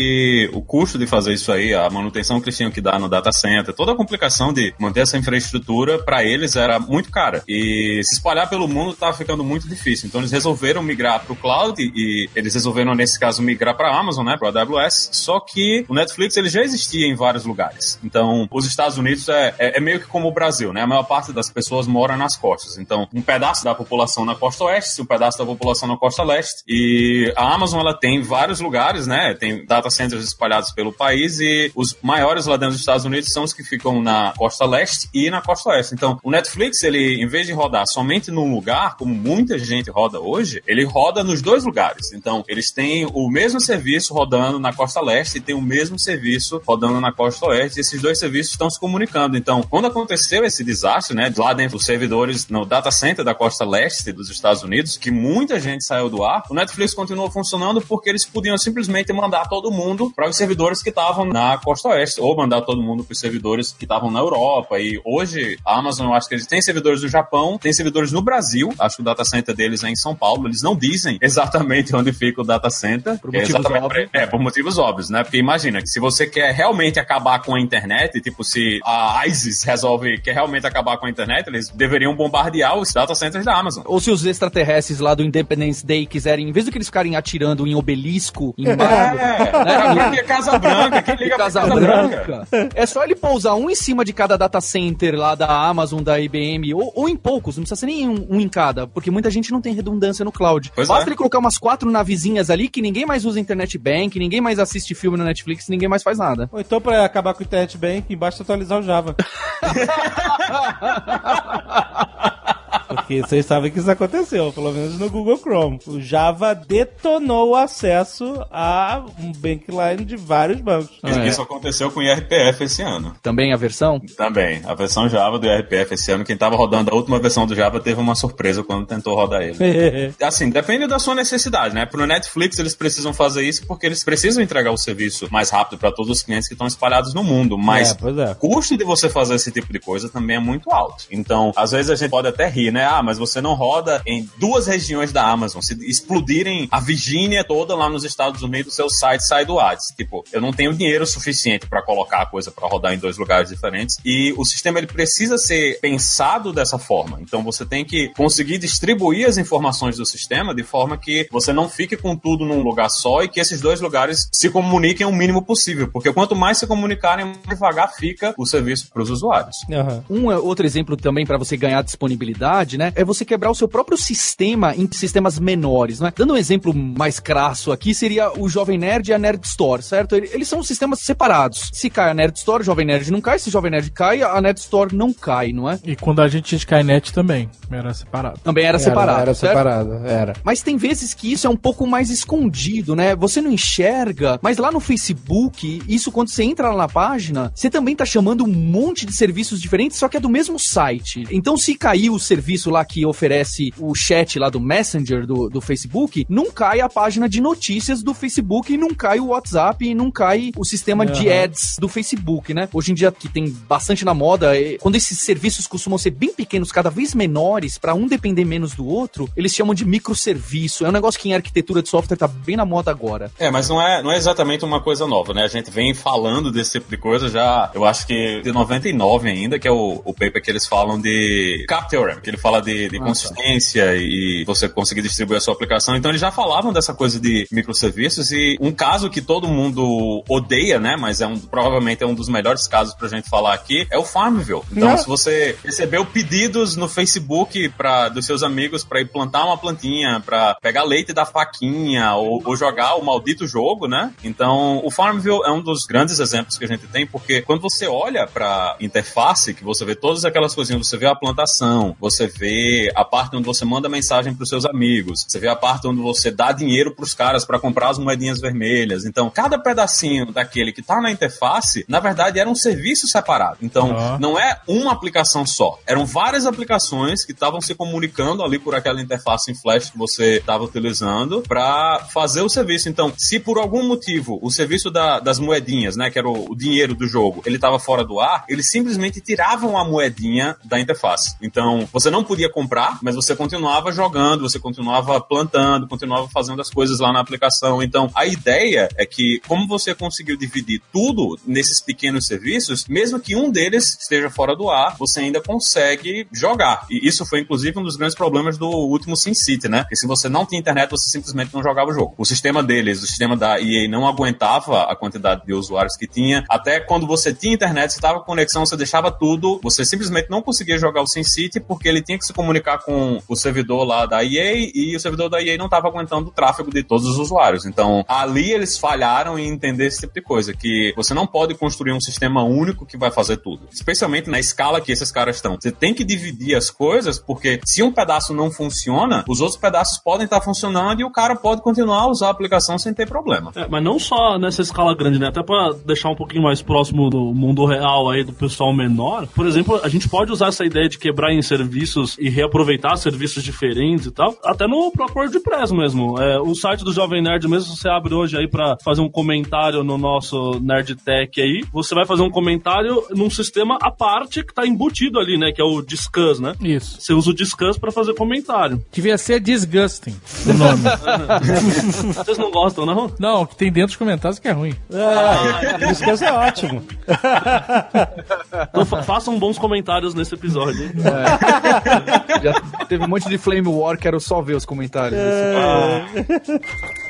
o custo de fazer isso aí, a manutenção que eles tinham que dar no data center, toda a complicação de manter essa infraestrutura, para eles era muito cara. E se espalhar pelo mundo estava ficando muito difícil. Então eles resolveram migrar para o cloud e eles resolveram, nesse caso, migrar para a Amazon, né, para a AWS. Só que o Netflix ele já existia em vários lugares. Então, os Estados Unidos é, é, é meio que como o Brasil, né? A maior parte das pessoas mora nas costas. Então, um pedaço da população na costa oeste, um pedaço da população na costa leste. E a Amazon ela tem vários lugares, né? Tem data centers espalhados pelo país e os maiores lá dentro dos Estados Unidos são os que ficam na costa leste e na costa oeste. Então, o Netflix, ele, em vez de rodar somente num lugar, como muita gente roda hoje, ele roda nos dois lugares. Então, eles têm o mesmo serviço rodando na costa leste e tem o mesmo serviço rodando na costa oeste. Esses dois serviços estão se comunicando. Então, quando aconteceu esse desastre, né, lá dentro dos servidores no data center da costa leste dos Estados Unidos, que muita gente saiu do ar, o Netflix continuou funcionando porque eles podiam simplesmente mandar todo mundo para os servidores que estavam na costa oeste, ou mandar todo mundo para os servidores que estavam na Europa. E hoje, a Amazon, eu acho que eles têm servidores do Japão, tem servidores no Brasil, acho que o data center deles é em São Paulo, eles não dizem (laughs) exatamente onde fica o data center. Por É motivos óbvios. É, por motivos óbvios, né? Porque imagina, que se você quer realmente acabar com a internet, tipo, se a ISIS resolve, quer realmente acabar com a internet, eles deveriam bombardear os data centers da Amazon. Ou se os extraterrestres lá do Independence Day quiserem, em vez do que eles ficarem atirando em obelisco, (laughs) em Mario, É, aqui é Casa Branca, quem liga pra Casa Casa Branca? Branca. É só ele pousar um em cima de cada data center lá da Amazon, da IBM, ou, ou em poucos, não precisa ser nem um, um em cada, porque muita gente não tem redundância no cloud. Pois Basta é. ele colocar umas quatro navezinhas ali que ninguém mais usa internet bank, ninguém mais assiste filme na Netflix, ninguém mais faz nada. Ou então, pra acabar com o Internet Bank, basta atualizar o Java. (laughs) Porque vocês sabem que isso aconteceu, pelo menos no Google Chrome. O Java detonou o acesso a um bankline de vários bancos. É. Isso aconteceu com o IRPF esse ano. Também a versão? Também. A versão Java do IRPF esse ano, quem tava rodando a última versão do Java teve uma surpresa quando tentou rodar ele. (laughs) Assim, depende da sua necessidade, né? Pro Netflix eles precisam fazer isso porque eles precisam entregar o serviço mais rápido para todos os clientes que estão espalhados no mundo. Mas É, é. o custo de você fazer esse tipo de coisa também é muito alto. Então, às vezes a gente pode até rir, né? Ah, mas você não roda em duas regiões da Amazon. Se explodirem a Virgínia toda lá nos Estados Unidos, seu site sai do ar. Tipo, eu não tenho dinheiro suficiente para colocar a coisa para rodar em dois lugares diferentes. E o sistema ele precisa ser pensado dessa forma. Então você tem que conseguir distribuir as informações do sistema de forma que você não fique com tudo num lugar só e que esses dois lugares se comuniquem o mínimo possível. Porque quanto mais se comunicarem, mais devagar fica o serviço para os usuários. Aham. Um é, outro exemplo também para você ganhar disponibilidade, né? É você quebrar o seu próprio sistema em sistemas menores, né? Dando um exemplo mais crasso aqui, seria o Jovem Nerd e a Nerd Store, certo? Ele- Eles são sistemas separados. Se cai a Nerd Store, o Jovem Nerd não cai. Se o Jovem Nerd cai, a Nerd Store não cai, não é? E quando a gente tinha Skynet também, era separado. Também era, separado, Era certo? separado, era. Mas tem vezes que isso é um pouco mais escondido, né? Você não enxerga, mas lá no Facebook, isso quando você entra lá na página, você também tá chamando um monte de serviços diferentes, só que é do mesmo site. Então, se cair o serviço lá que oferece o chat lá do Messenger do, do Facebook, não cai a página de notícias do Facebook, e não cai o WhatsApp, e não cai o sistema de Aham. ads do Facebook, né? Hoje em dia, que tem bastante na moda, é- quando esses serviços costumam ser bem pequenos, cada vez menores, para um depender menos do outro, eles chamam de microserviço. É um negócio que em arquitetura de software tá bem na moda agora. É, mas não é, não é exatamente uma coisa nova, né? A gente vem falando desse tipo de coisa já, eu acho que de 99 ainda, que é o, o paper que eles falam de Cap Theorem, que ele fala de, de consistência e você conseguir distribuir a sua aplicação. Então eles já falavam dessa coisa de microserviços e um caso que todo mundo odeia, né? Mas é um, provavelmente é um dos melhores casos pra gente falar aqui, é o Farmville. Então, Não. se você recebeu pedidos no Facebook pra, dos seus amigos para ir plantar uma plantinha, pra pegar leite da faquinha ou, ou jogar o maldito jogo, né? Então, o Farmville é um dos grandes exemplos que a gente tem, porque quando você olha pra interface, que você vê todas aquelas coisinhas, você vê a plantação, você vê a parte onde você manda mensagem pros seus amigos, você vê a parte onde você dá dinheiro pros caras para comprar as moedinhas vermelhas. Então, cada pedacinho daquele que tá na interface, na verdade, era um serviço separado. Então, Ah. não é uma aplicação só. Eram várias aplicações que estavam se comunicando ali por aquela interface em Flash que você estava utilizando para fazer o serviço. Então, se por algum motivo o serviço da- das moedinhas, né, que era o, o dinheiro do jogo, ele estava fora do ar, eles simplesmente tiravam a moedinha da interface. Então, você não podia comprar, mas você continuava jogando, você continuava plantando, continuava fazendo as coisas lá na aplicação. Então, a ideia é que, como você conseguiu dividir tudo nesses pequenos serviços, mesmo que um deles esteja fora do ar, você ainda consegue jogar. E isso foi, inclusive, um dos grandes problemas do último SimCity, né? Porque se você não tinha internet, você simplesmente não jogava o jogo. O sistema deles, o sistema da EA, não aguentava a quantidade de usuários que tinha. Até quando você tinha internet, você estava com conexão, você deixava tudo, você simplesmente não conseguia jogar o SimCity porque ele tinha que se comunicar com o servidor lá da EA e o servidor da EA não estava aguentando o tráfego de todos os usuários. Então, ali eles falharam em entender esse tipo de coisa, que você não pode construir um sistema único que vai fazer tudo. Especialmente na escala que esses caras estão. Você tem que dividir as coisas, porque se um pedaço não funciona, os outros pedaços podem estar funcionando e o cara pode continuar a usar a aplicação sem ter problema. É, mas não só nessa escala grande, né? Até pra deixar um pouquinho mais próximo do mundo real aí, do pessoal menor. Por exemplo, a gente pode usar essa ideia de quebrar em serviços e reaproveitar serviços diferentes e tal, até no próprio WordPress mesmo. É, o site do Jovem Nerd mesmo, você abre hoje aí pra fazer um comentário no nosso Nerd Tech aí, você vai fazer um comentário num sistema à parte que tá embutido ali, né? Que é o Discuss, né? Isso. Você usa o Discuss pra fazer comentário. Devia ser disgusting o nome. (laughs) Vocês não gostam, não? Não, o que tem dentro dos comentários que é ruim. É, (laughs) isso que é ótimo. (laughs) Então fa- façam bons comentários nesse episódio. hein? Já teve um monte de Flame War, quero só ver os comentários. Eu (laughs)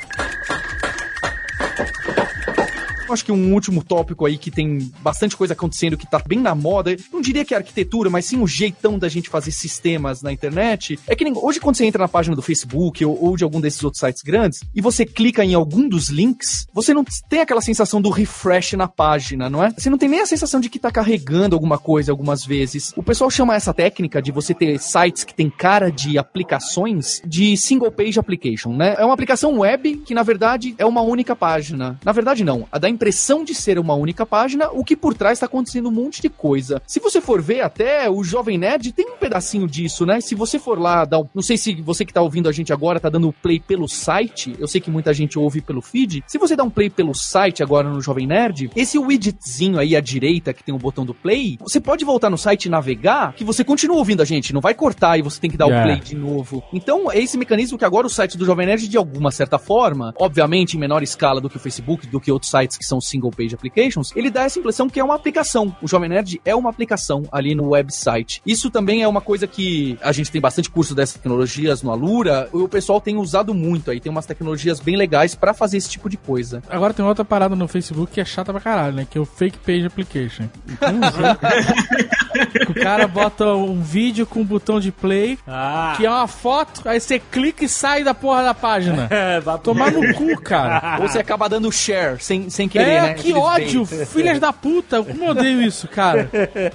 acho que um último tópico aí que tem bastante coisa acontecendo que tá bem na moda, não diria que é arquitetura, mas sim o jeitão da gente fazer sistemas na internet. É que nem hoje quando você entra na página do Facebook ou, ou de algum desses outros sites grandes e você clica em algum dos links, você não tem aquela sensação do refresh na página, não é? Você não tem nem a sensação de que tá carregando alguma coisa algumas vezes. O pessoal chama essa técnica de você ter sites que tem cara de aplicações de single page application, né? É uma aplicação web que na verdade é uma única página. Na verdade não, a da impressão de ser uma única página, o que por trás está acontecendo um monte de coisa. Se você for ver até o Jovem Nerd tem um pedacinho disso, né? Se você for lá dar, um- não sei se você que tá ouvindo a gente agora tá dando play pelo site, eu sei que muita gente ouve pelo feed. Se você dá um play pelo site agora no Jovem Nerd, esse widgetzinho aí à direita que tem o botão do play, você pode voltar no site e navegar, que você continua ouvindo a gente, não vai cortar e você tem que dar Yeah. o play de novo. Então, é esse mecanismo que agora o site do Jovem Nerd, de alguma certa forma, obviamente em menor escala do que o Facebook, do que outros sites que são single page applications, ele dá essa impressão que é uma aplicação. O Jovem Nerd é uma aplicação ali no website. Isso também é uma coisa que a gente tem bastante curso dessas tecnologias no Alura, o pessoal tem usado muito aí, tem umas tecnologias bem legais pra fazer esse tipo de coisa. Agora tem outra parada no Facebook que é chata pra caralho, né? Que é o Fake Page Application. (laughs) Que o cara bota um vídeo com um botão de play, Ah, que é uma foto, aí você clica e sai da porra da página. (laughs) é, vai Tomar no cu, cara. Ou você acaba dando share sem, sem querer, É, né? que ódio, filhas da puta. Como eu odeio isso, cara.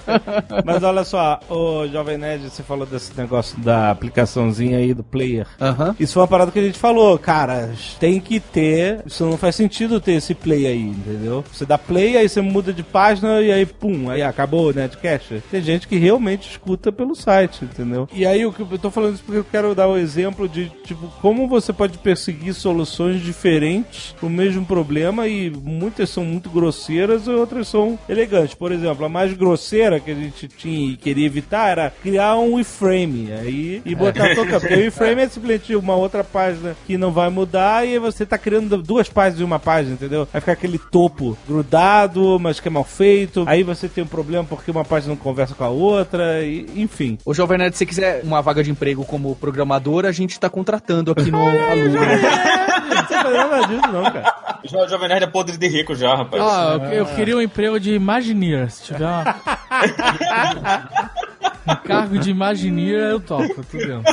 (laughs) Mas olha só, o Jovem Nerd, você falou desse negócio da aplicaçãozinha aí do player. Isso foi uma parada que a gente falou, cara, tem que ter, isso não faz sentido ter esse play aí, entendeu? Você dá play, aí você muda de página e aí pum, aí acabou o Netcast. Tem gente que realmente escuta pelo site, entendeu? E aí o que eu tô falando isso porque eu quero dar o exemplo de, tipo, como você pode perseguir soluções diferentes pro mesmo problema e muito muitas são muito grosseiras e outras são elegantes. Por exemplo, a mais grosseira que a gente tinha e queria evitar era criar um iframe aí e botar (laughs) toca, porque o iframe é simplesmente uma outra página que não vai mudar e você tá criando duas páginas de uma página, entendeu? Vai ficar aquele topo grudado, mas que é mal feito. Aí você tem um problema porque uma página não conversa com a outra, e, enfim. Ô, Jovem Nerd, se você quiser uma vaga de emprego como programador, a gente tá contratando aqui no Aluno. Não precisa fazer nada disso, não, cara. O Jovem Nerd é podre de rico já, rapaz. Ah, eu, eu queria um emprego de Imagineer. Se tiver uma... (laughs) um cargo de Imagineer, eu topo, tô dentro.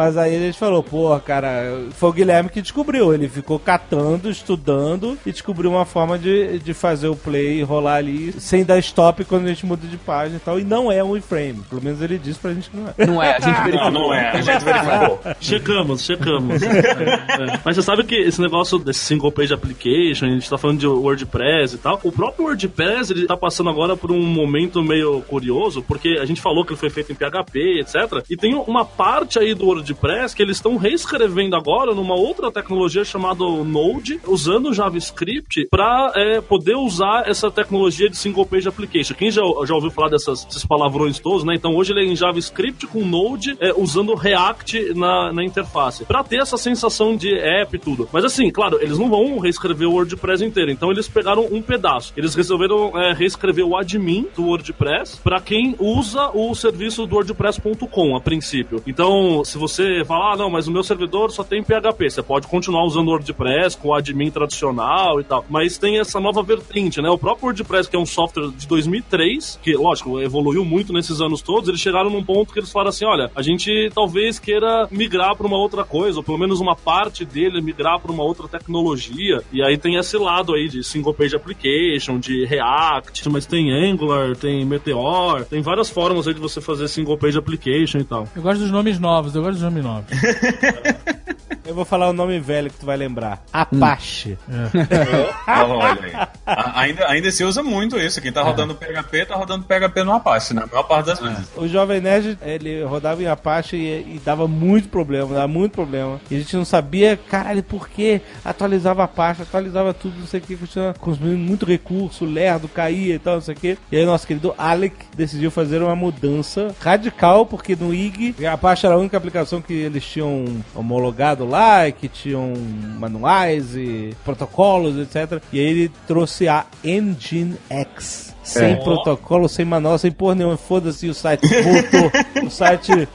Mas aí a gente falou, pô, cara, foi o Guilherme que descobriu. Ele ficou catando, estudando e descobriu uma forma de, de fazer o play rolar ali sem dar stop quando a gente muda de página e tal. E não é um iframe. Pelo menos ele disse pra gente que não é. Não é, a gente verificou. Não, não é. A gente (laughs) verificou. Checamos, checamos. É, é. Mas você sabe que esse negócio desse single page application, a gente tá falando de WordPress e tal. O próprio WordPress, ele tá passando agora por um momento meio curioso, porque a gente falou que ele foi feito em PHP, etc. E tem uma parte aí do WordPress que eles estão reescrevendo agora numa outra tecnologia chamada Node, usando JavaScript para é, poder usar essa tecnologia de single page application. Quem já, já ouviu falar dessas, desses palavrões todos, né? Então hoje ele é em JavaScript com Node, é, usando React na, na interface, para ter essa sensação de app e tudo. Mas assim, claro, eles não vão reescrever o WordPress inteiro, então eles pegaram um pedaço. Eles resolveram é, reescrever o admin do WordPress para quem usa o serviço do WordPress.com a princípio. Então, se você falar, ah, não, mas o meu servidor só tem PHP, você pode continuar usando o WordPress com o admin tradicional e tal, mas tem essa nova vertente, né? O próprio WordPress, que é um software de 2003, que, lógico, evoluiu muito nesses anos todos, eles chegaram num ponto que eles falaram assim, olha, a gente talvez queira migrar para uma outra coisa, ou pelo menos uma parte dele migrar para uma outra tecnologia, e aí tem esse lado aí de single page application, de React, mas tem Angular, tem Meteor, tem várias formas aí de você fazer single page application e tal. Eu gosto dos nomes novos, eu gosto dos nomes novos. (laughs) Eu vou falar o nome velho que tu vai lembrar. Apache. (laughs) Olha aí. A- Ainda, ainda se usa muito isso. Quem tá rodando PHP, tá rodando PHP no Apache, na maior parte das vezes. O Jovem Nerd, ele rodava em Apache e, e dava muito problema, dava muito problema. E a gente não sabia, caralho, por que atualizava Apache, atualizava tudo, não sei o que, continuava consumindo muito recurso, lerdo, caía e tal, não sei o que. E aí nosso querido Alec decidiu fazer uma mudança radical, porque no IG, a Apache era a única aplicação que eles tinham homologado lá, e que tinham manuais e protocolos, etc. E aí ele trouxe a Nginx. Sem protocolo, sem manual, sem porra nenhuma. Foda-se, o site (laughs) voltou. o site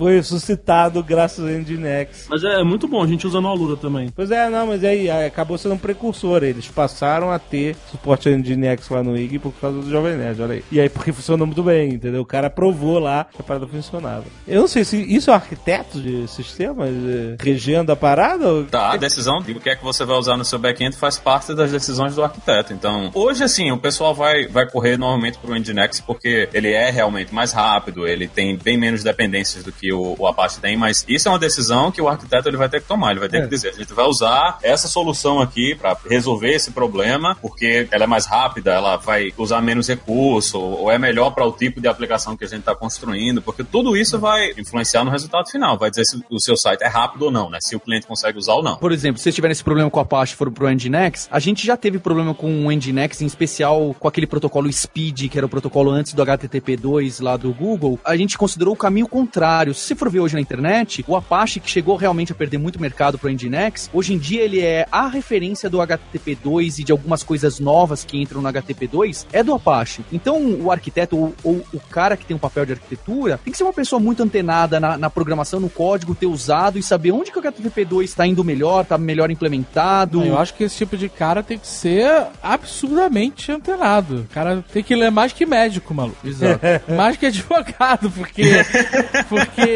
foi ressuscitado graças a Nginx. Mas é muito bom, a gente usa no Alura também. Pois é, não, mas aí aí acabou sendo um precursor. Eles passaram a ter suporte a Nginx lá no IG por causa do Jovem Nerd, olha aí. E aí porque funcionou muito bem, entendeu? O cara provou lá que a parada funcionava. Eu não sei se isso é um arquiteto de sistemas regendo a parada? ou- Tá, a decisão do que é que você vai usar no seu back-end faz parte das decisões do arquiteto. Então, hoje, assim, o pessoal vai, vai correr normalmente pro Nginx porque ele é realmente mais rápido, ele tem bem menos dependências do que o, o Apache tem, mas isso é uma decisão que o arquiteto ele vai ter que tomar. Ele vai ter que dizer, a gente vai usar essa solução aqui para resolver esse problema, porque ela é mais rápida, ela vai usar menos recurso, ou é melhor para o tipo de aplicação que a gente está construindo, porque tudo isso vai influenciar no resultado final, vai dizer se o seu site é rápido ou não, né? Se o cliente consegue usar ou não. Por exemplo, se vocês tiverem esse problema com o Apache e foram pro Nginx, a gente já teve problema com o Nginx, em especial com aquele protocolo Speed, que era o protocolo antes do HTTP2 lá do Google. A gente considerou o caminho contrário. Se você for ver hoje na internet, o Apache, que chegou realmente a perder muito mercado pro Nginx, hoje em dia ele é a referência do HTTP2 e de algumas coisas novas que entram no HTTP2, é do Apache. Então, o arquiteto ou, ou o cara que tem um papel de arquitetura tem que ser uma pessoa muito antenada na, na programação, no código, ter usado e saber onde que o HTTP2 está indo melhor, está melhor implementado. Eu acho que esse tipo de cara tem que ser absurdamente antenado. O cara tem que ler mais que médico, maluco. Exato. (laughs) mais que advogado, porque, porque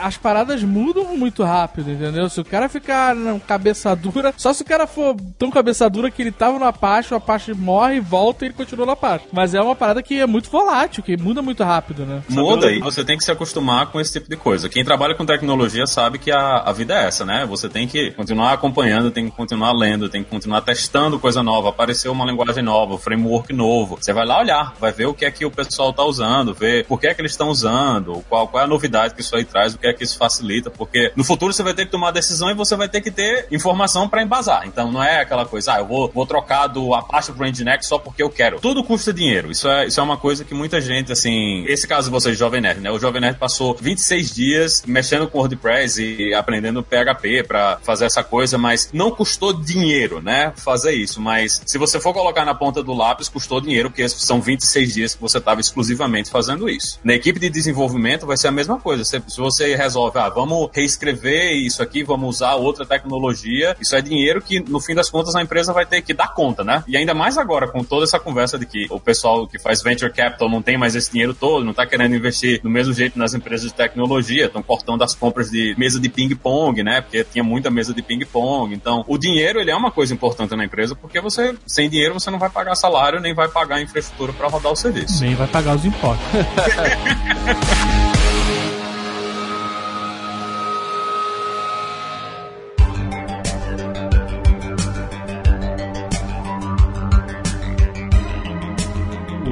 as paradas mudam muito rápido, entendeu? Se o cara ficar na cabeça dura, só se o cara for tão cabeça dura que ele tava no Apache, o Apache morre, volta e ele continua no Apache. Mas é uma parada que é muito volátil, que muda muito rápido, né? Muda e você tem que se acostumar com esse tipo de coisa. Quem trabalha com tecnologia sabe que a, a vida é essa, né? Você tem que continuar acompanhando, tem que continuar lendo, tem que continuar testando coisa nova. Apareceu uma linguagem nova, um framework novo. Você vai lá olhar, vai ver o que é que o pessoal tá usando, ver por que é que eles estão usando, qual, qual é a novidade que isso aí traz, o que é que isso facilita, porque no futuro você vai ter que tomar decisão e você vai ter que ter informação para embasar. Então não é aquela coisa, ah, eu vou, vou trocar do Apache pro Nginx só porque eu quero. Tudo custa dinheiro. Isso é, isso é uma coisa que muita gente, assim, esse caso de vocês, Jovem Nerd, né? O Jovem Nerd passou 26 dias mexendo com WordPress e aprendendo PHP para fazer essa coisa, mas não custou dinheiro, né? Fazer isso. Mas se você for colocar na ponta do lápis, custou dinheiro, porque são 26 dias que você estava exclusivamente fazendo isso. Na equipe de desenvolvimento vai ser a mesma coisa. Se, se você resolve, ah, vamos reescrever isso aqui, vamos usar outra tecnologia, isso é dinheiro que, no fim das contas, a empresa vai ter que dar conta, né? E ainda mais agora, com toda essa conversa de que o pessoal que faz venture capital não tem mais esse dinheiro todo, não está querendo investir do mesmo jeito nas empresas de tecnologia, estão cortando as compras de mesa de ping-pong, né? Porque tinha muita mesa de ping-pong. Então, o dinheiro, ele é uma coisa importante na empresa, porque você, sem dinheiro, você não vai pagar salário, nem vai pagar infraestrutura para rodar o serviço. Nem vai pagar os impostos. (laughs)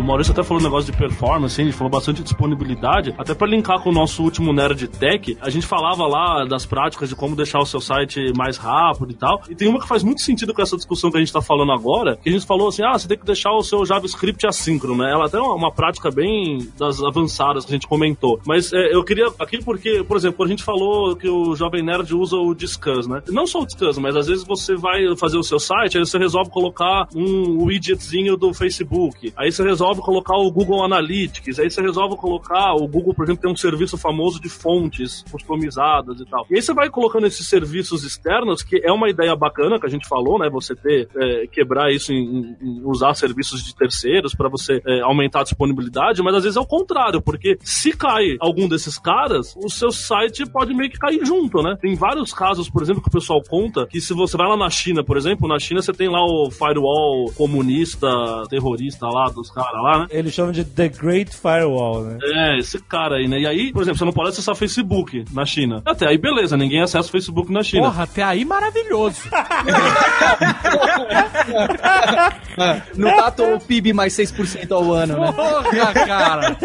Maurício até falou um negócio de performance, hein? ele falou bastante de disponibilidade. Até para linkar com o nosso último Nerd Tech, a gente falava lá das práticas de como deixar o seu site mais rápido e tal. E tem uma que faz muito sentido com essa discussão que a gente tá falando agora, que a gente falou assim, ah, você tem que deixar o seu JavaScript assíncrono, né? Ela até é uma, prática bem das avançadas que a gente comentou. Mas é, eu queria aqui porque, por exemplo, a gente falou que o Jovem Nerd usa o Discuss, né? Não só o Discuss, mas às vezes você vai fazer o seu site, aí você resolve colocar um widgetzinho do Facebook. Aí você resolve colocar o Google Analytics, aí você resolve colocar o Google, por exemplo, tem um serviço famoso de fontes customizadas e tal. E aí você vai colocando esses serviços externos, que é uma ideia bacana que a gente falou, né? Você ter é, quebrar isso em, em, usar serviços de terceiros para você é, aumentar a disponibilidade, mas às vezes é o contrário, porque se cai algum desses caras, o seu site pode meio que cair junto, né? Tem vários casos, por exemplo, que o pessoal conta que se você vai lá na China, por exemplo, na China você tem lá o firewall comunista, terrorista lá dos caras lá, né? Eles chamam de The Great Firewall, né? É, esse cara aí, né? E aí, por exemplo, você não pode acessar Facebook na China. Até aí, beleza, ninguém acessa o Facebook na China. Porra, até aí maravilhoso. (laughs) Não tá o PIB mais 6% ao ano, né? Porra, cara.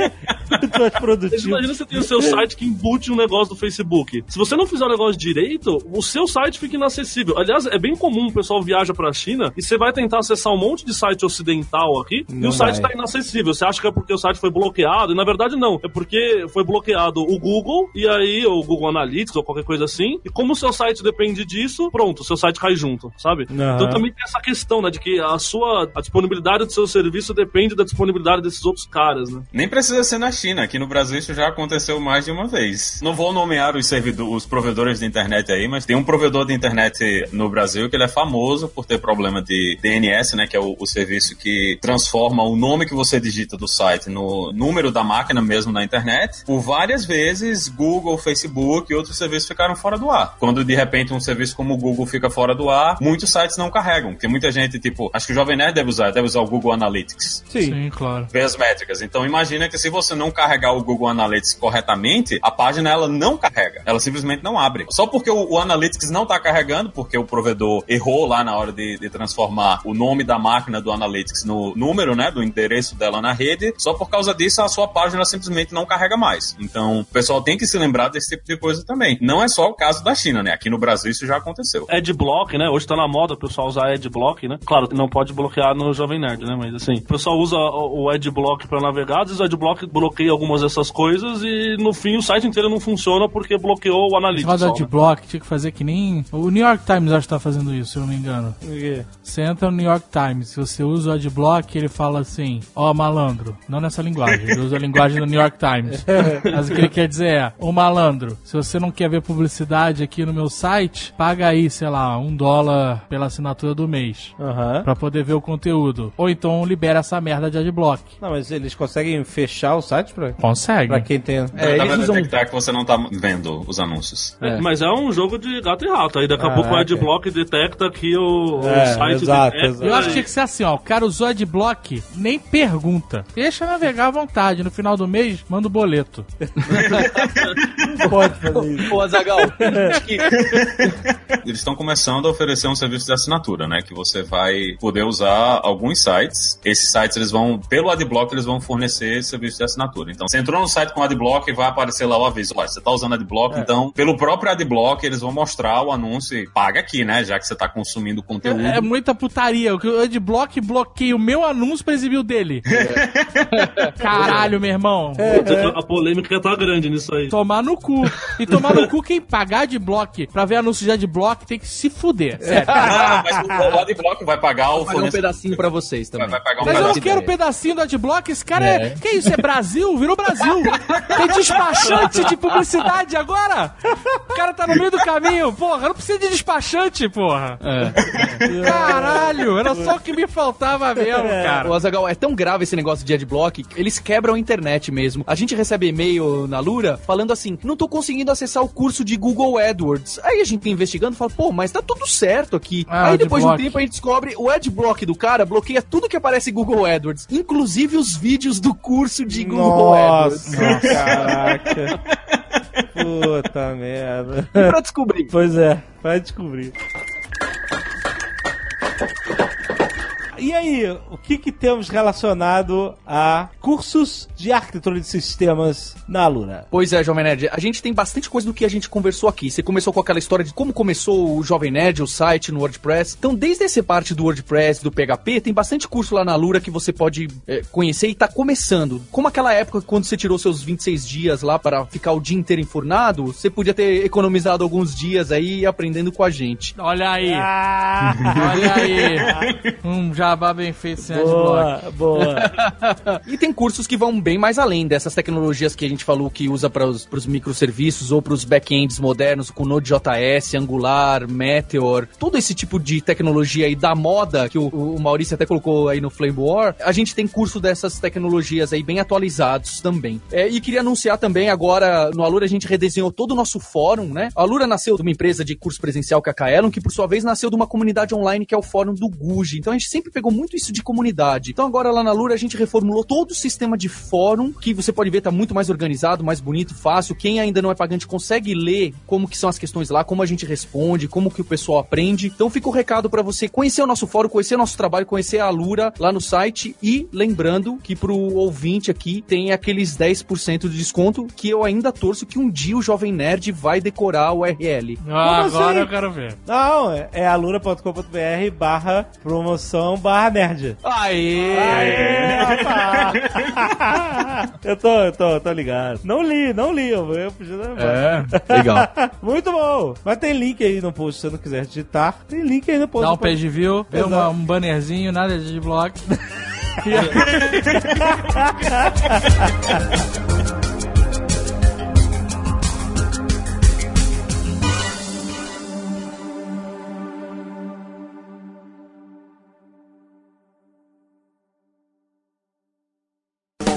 Tu és produtivo. Imagina você tem o seu site que embute um negócio do Facebook. Se você não fizer o negócio direito, o seu site fica inacessível. Aliás, é bem comum o pessoal viaja pra China e você vai tentar acessar um monte de site ocidental aqui e Não o site vai. tá inacessível. Você acha que é porque o site foi bloqueado e na verdade não. É porque foi bloqueado o Google e aí o Google Analytics ou qualquer coisa assim. E como o seu site depende disso, pronto, o seu site cai junto, sabe? Aham. Então também tem essa questão, né, de que a sua a disponibilidade do seu serviço depende da disponibilidade desses outros caras, né? Nem precisa ser na China, aqui no Brasil isso já aconteceu mais de uma vez. Não vou nomear os servidores, os provedores de internet aí, mas tem um provedor de internet no Brasil que ele é famoso por ter problema de DNS, né, que é o, o serviço que transforma o nome que você digita do site no número da máquina mesmo na internet. Por várias vezes, Google, Facebook e outros serviços ficaram fora do ar. Quando de repente um serviço como o Google fica fora do ar, muitos sites não carregam, porque muita gente, tipo, acho que o Jovem Nerd deve usar, deve usar o Google Analytics Sim. Sim, claro. ver as métricas. Então imagina que se você não carregar o Google Analytics corretamente, a página ela não carrega, ela simplesmente não abre. Só porque o, o Analytics não está carregando, porque o provedor errou lá na hora de, de transformar o nome da máquina do Analytics no número, né, do endereço dela na rede, só por causa disso a sua página simplesmente não carrega mais. Então o pessoal tem que se lembrar desse tipo de coisa também. Não é só o caso da China, né? Aqui no Brasil isso já aconteceu. Adblock, né? Hoje tá na moda o pessoal usar Adblock, né? Claro, não pode bloquear no Jovem Nerd, né? Mas assim, o pessoal usa o Adblock pra navegar, às vezes o Adblock bloqueia algumas dessas coisas e no fim o site inteiro não funciona porque bloqueou o Analytics. só, de né? block tinha que fazer que nem. O New York Times acho que tá fazendo isso, se eu não me engano. Por quê? Você entra no New York Times, se você usa o adblock, ele fala assim: Ó, malandro. Não nessa linguagem, ele usa a linguagem do New York Times. (laughs) Mas o que ele quer dizer é: Ô malandro, se você não quer ver publicidade aqui no meu site, paga aí, sei lá, um dólar pela assinatura do mês. Aham. Pra poder ver o conteúdo. Ou então libera essa merda de adblock. Não, mas eles conseguem fechar o site pra, Consegue. pra quem tem. É, eles vai usam- detectar que você não tá vendo os anúncios. É, Mas é um jogo de gato e rato. Aí daqui a Ah, pouco o. Adblock detecta que o, o É, site exato, detecta. exato. Eu acho que tinha que ser assim, ó. O cara usou adblock, nem pergunta. Deixa navegar à vontade. No final do mês, manda o boleto. Pode fazer isso. Pô, Azagal, (laughs) Eles estão começando a oferecer um serviço de assinatura, né? Que você vai poder usar alguns sites. Esses sites, eles vão, pelo Adblock, eles vão fornecer serviço de assinatura. Assinatura. Então, você entrou no site com Adblock e vai aparecer lá o aviso. Olha, você tá usando Adblock, então, pelo próprio Adblock, eles vão mostrar o anúncio e paga aqui, né? Já que você tá consumindo conteúdo. É muita putaria. O Adblock bloqueia o meu anúncio pra exibir o dele. (laughs) Caralho, meu irmão. A polêmica tá grande nisso aí. Tomar no cu. E tomar no cu quem pagar de block pra ver anúncio de adblock tem que se fuder. Sério. Ah, mas o, o Adblock vai pagar o Vou pagar um pedacinho pra vocês também. Vai pagar um Mas eu não quero um pedacinho do adblock. Esse cara é. Que isso? É Brasil? Virou Brasil. Tem despachante de publicidade agora? O cara tá no meio do caminho. Porra, não precisa de despachante, porra. Caralho, era só o que me faltava mesmo, cara. O Azagal, é tão grave esse negócio de adblock, que eles quebram a internet mesmo. A gente recebe e-mail na Lura falando assim: não tô conseguindo acessar o curso de Google AdWords. Aí a gente tá investigando e fala, pô, mas tá tudo certo aqui. Ah, Aí depois de um tempo a gente descobre o adblock do cara bloqueia tudo que aparece em Google AdWords, inclusive os vídeos do curso de Google Nossa, caraca. Puta merda. E pra descobrir. Pois é, vai descobrir. E aí, o que que temos relacionado a cursos de arquitetura de sistemas na Lura? Pois é, Jovem Nerd, a gente tem bastante coisa do que a gente conversou aqui. Você começou com aquela história de como começou o Jovem Nerd, o site no WordPress. Então, desde essa parte do WordPress, do PHP, tem bastante curso lá na Lura que você pode é, conhecer e tá começando. Como aquela época quando você tirou seus 26 dias lá para ficar o dia inteiro enfurnado, você podia ter economizado alguns dias aí aprendendo com a gente. Olha aí. Ah, Olha aí. (laughs) Um jabá bem feito sem adblock. boa, boa. (laughs) E tem cursos que vão bem mais além dessas tecnologias que a gente falou que usa para os microserviços ou para os backends modernos, com Node.js, Angular, Meteor, todo esse tipo de tecnologia aí da moda que o, o Maurício até colocou aí no Flame War. A gente tem curso dessas tecnologias aí bem atualizados também. É, e queria anunciar também agora no Alura a gente redesenhou todo o nosso fórum, né? A Alura nasceu de uma empresa de curso presencial que é a Kaelon, que por sua vez nasceu de uma comunidade online que é o fórum do Guji. Então a gente sempre pegou muito isso de comunidade. Então agora lá na Lura a gente reformulou todo o sistema de fórum, que você pode ver tá muito mais organizado, mais bonito, fácil. Quem ainda não é pagante consegue ler como que são as questões lá, como a gente responde, como que o pessoal aprende. Então fica o recado para você conhecer o nosso fórum, conhecer o nosso trabalho, conhecer a Lura lá no site e lembrando que pro ouvinte aqui tem aqueles 10% de desconto que eu ainda torço que um dia o Jovem Nerd vai decorar o URL. Ah, Como agora assim? eu quero ver. Não, é- é alura.com.br barra promoção barra nerd. Aê! rapaz. (laughs) eu tô, eu tô, eu tô ligado. Não li, não li, eu, eu podia É, legal. (laughs) Muito bom. Mas tem link aí no post se você não quiser digitar. Tem link aí no post. Dá um page view, vê uma- um bannerzinho, nada de adblock. (laughs)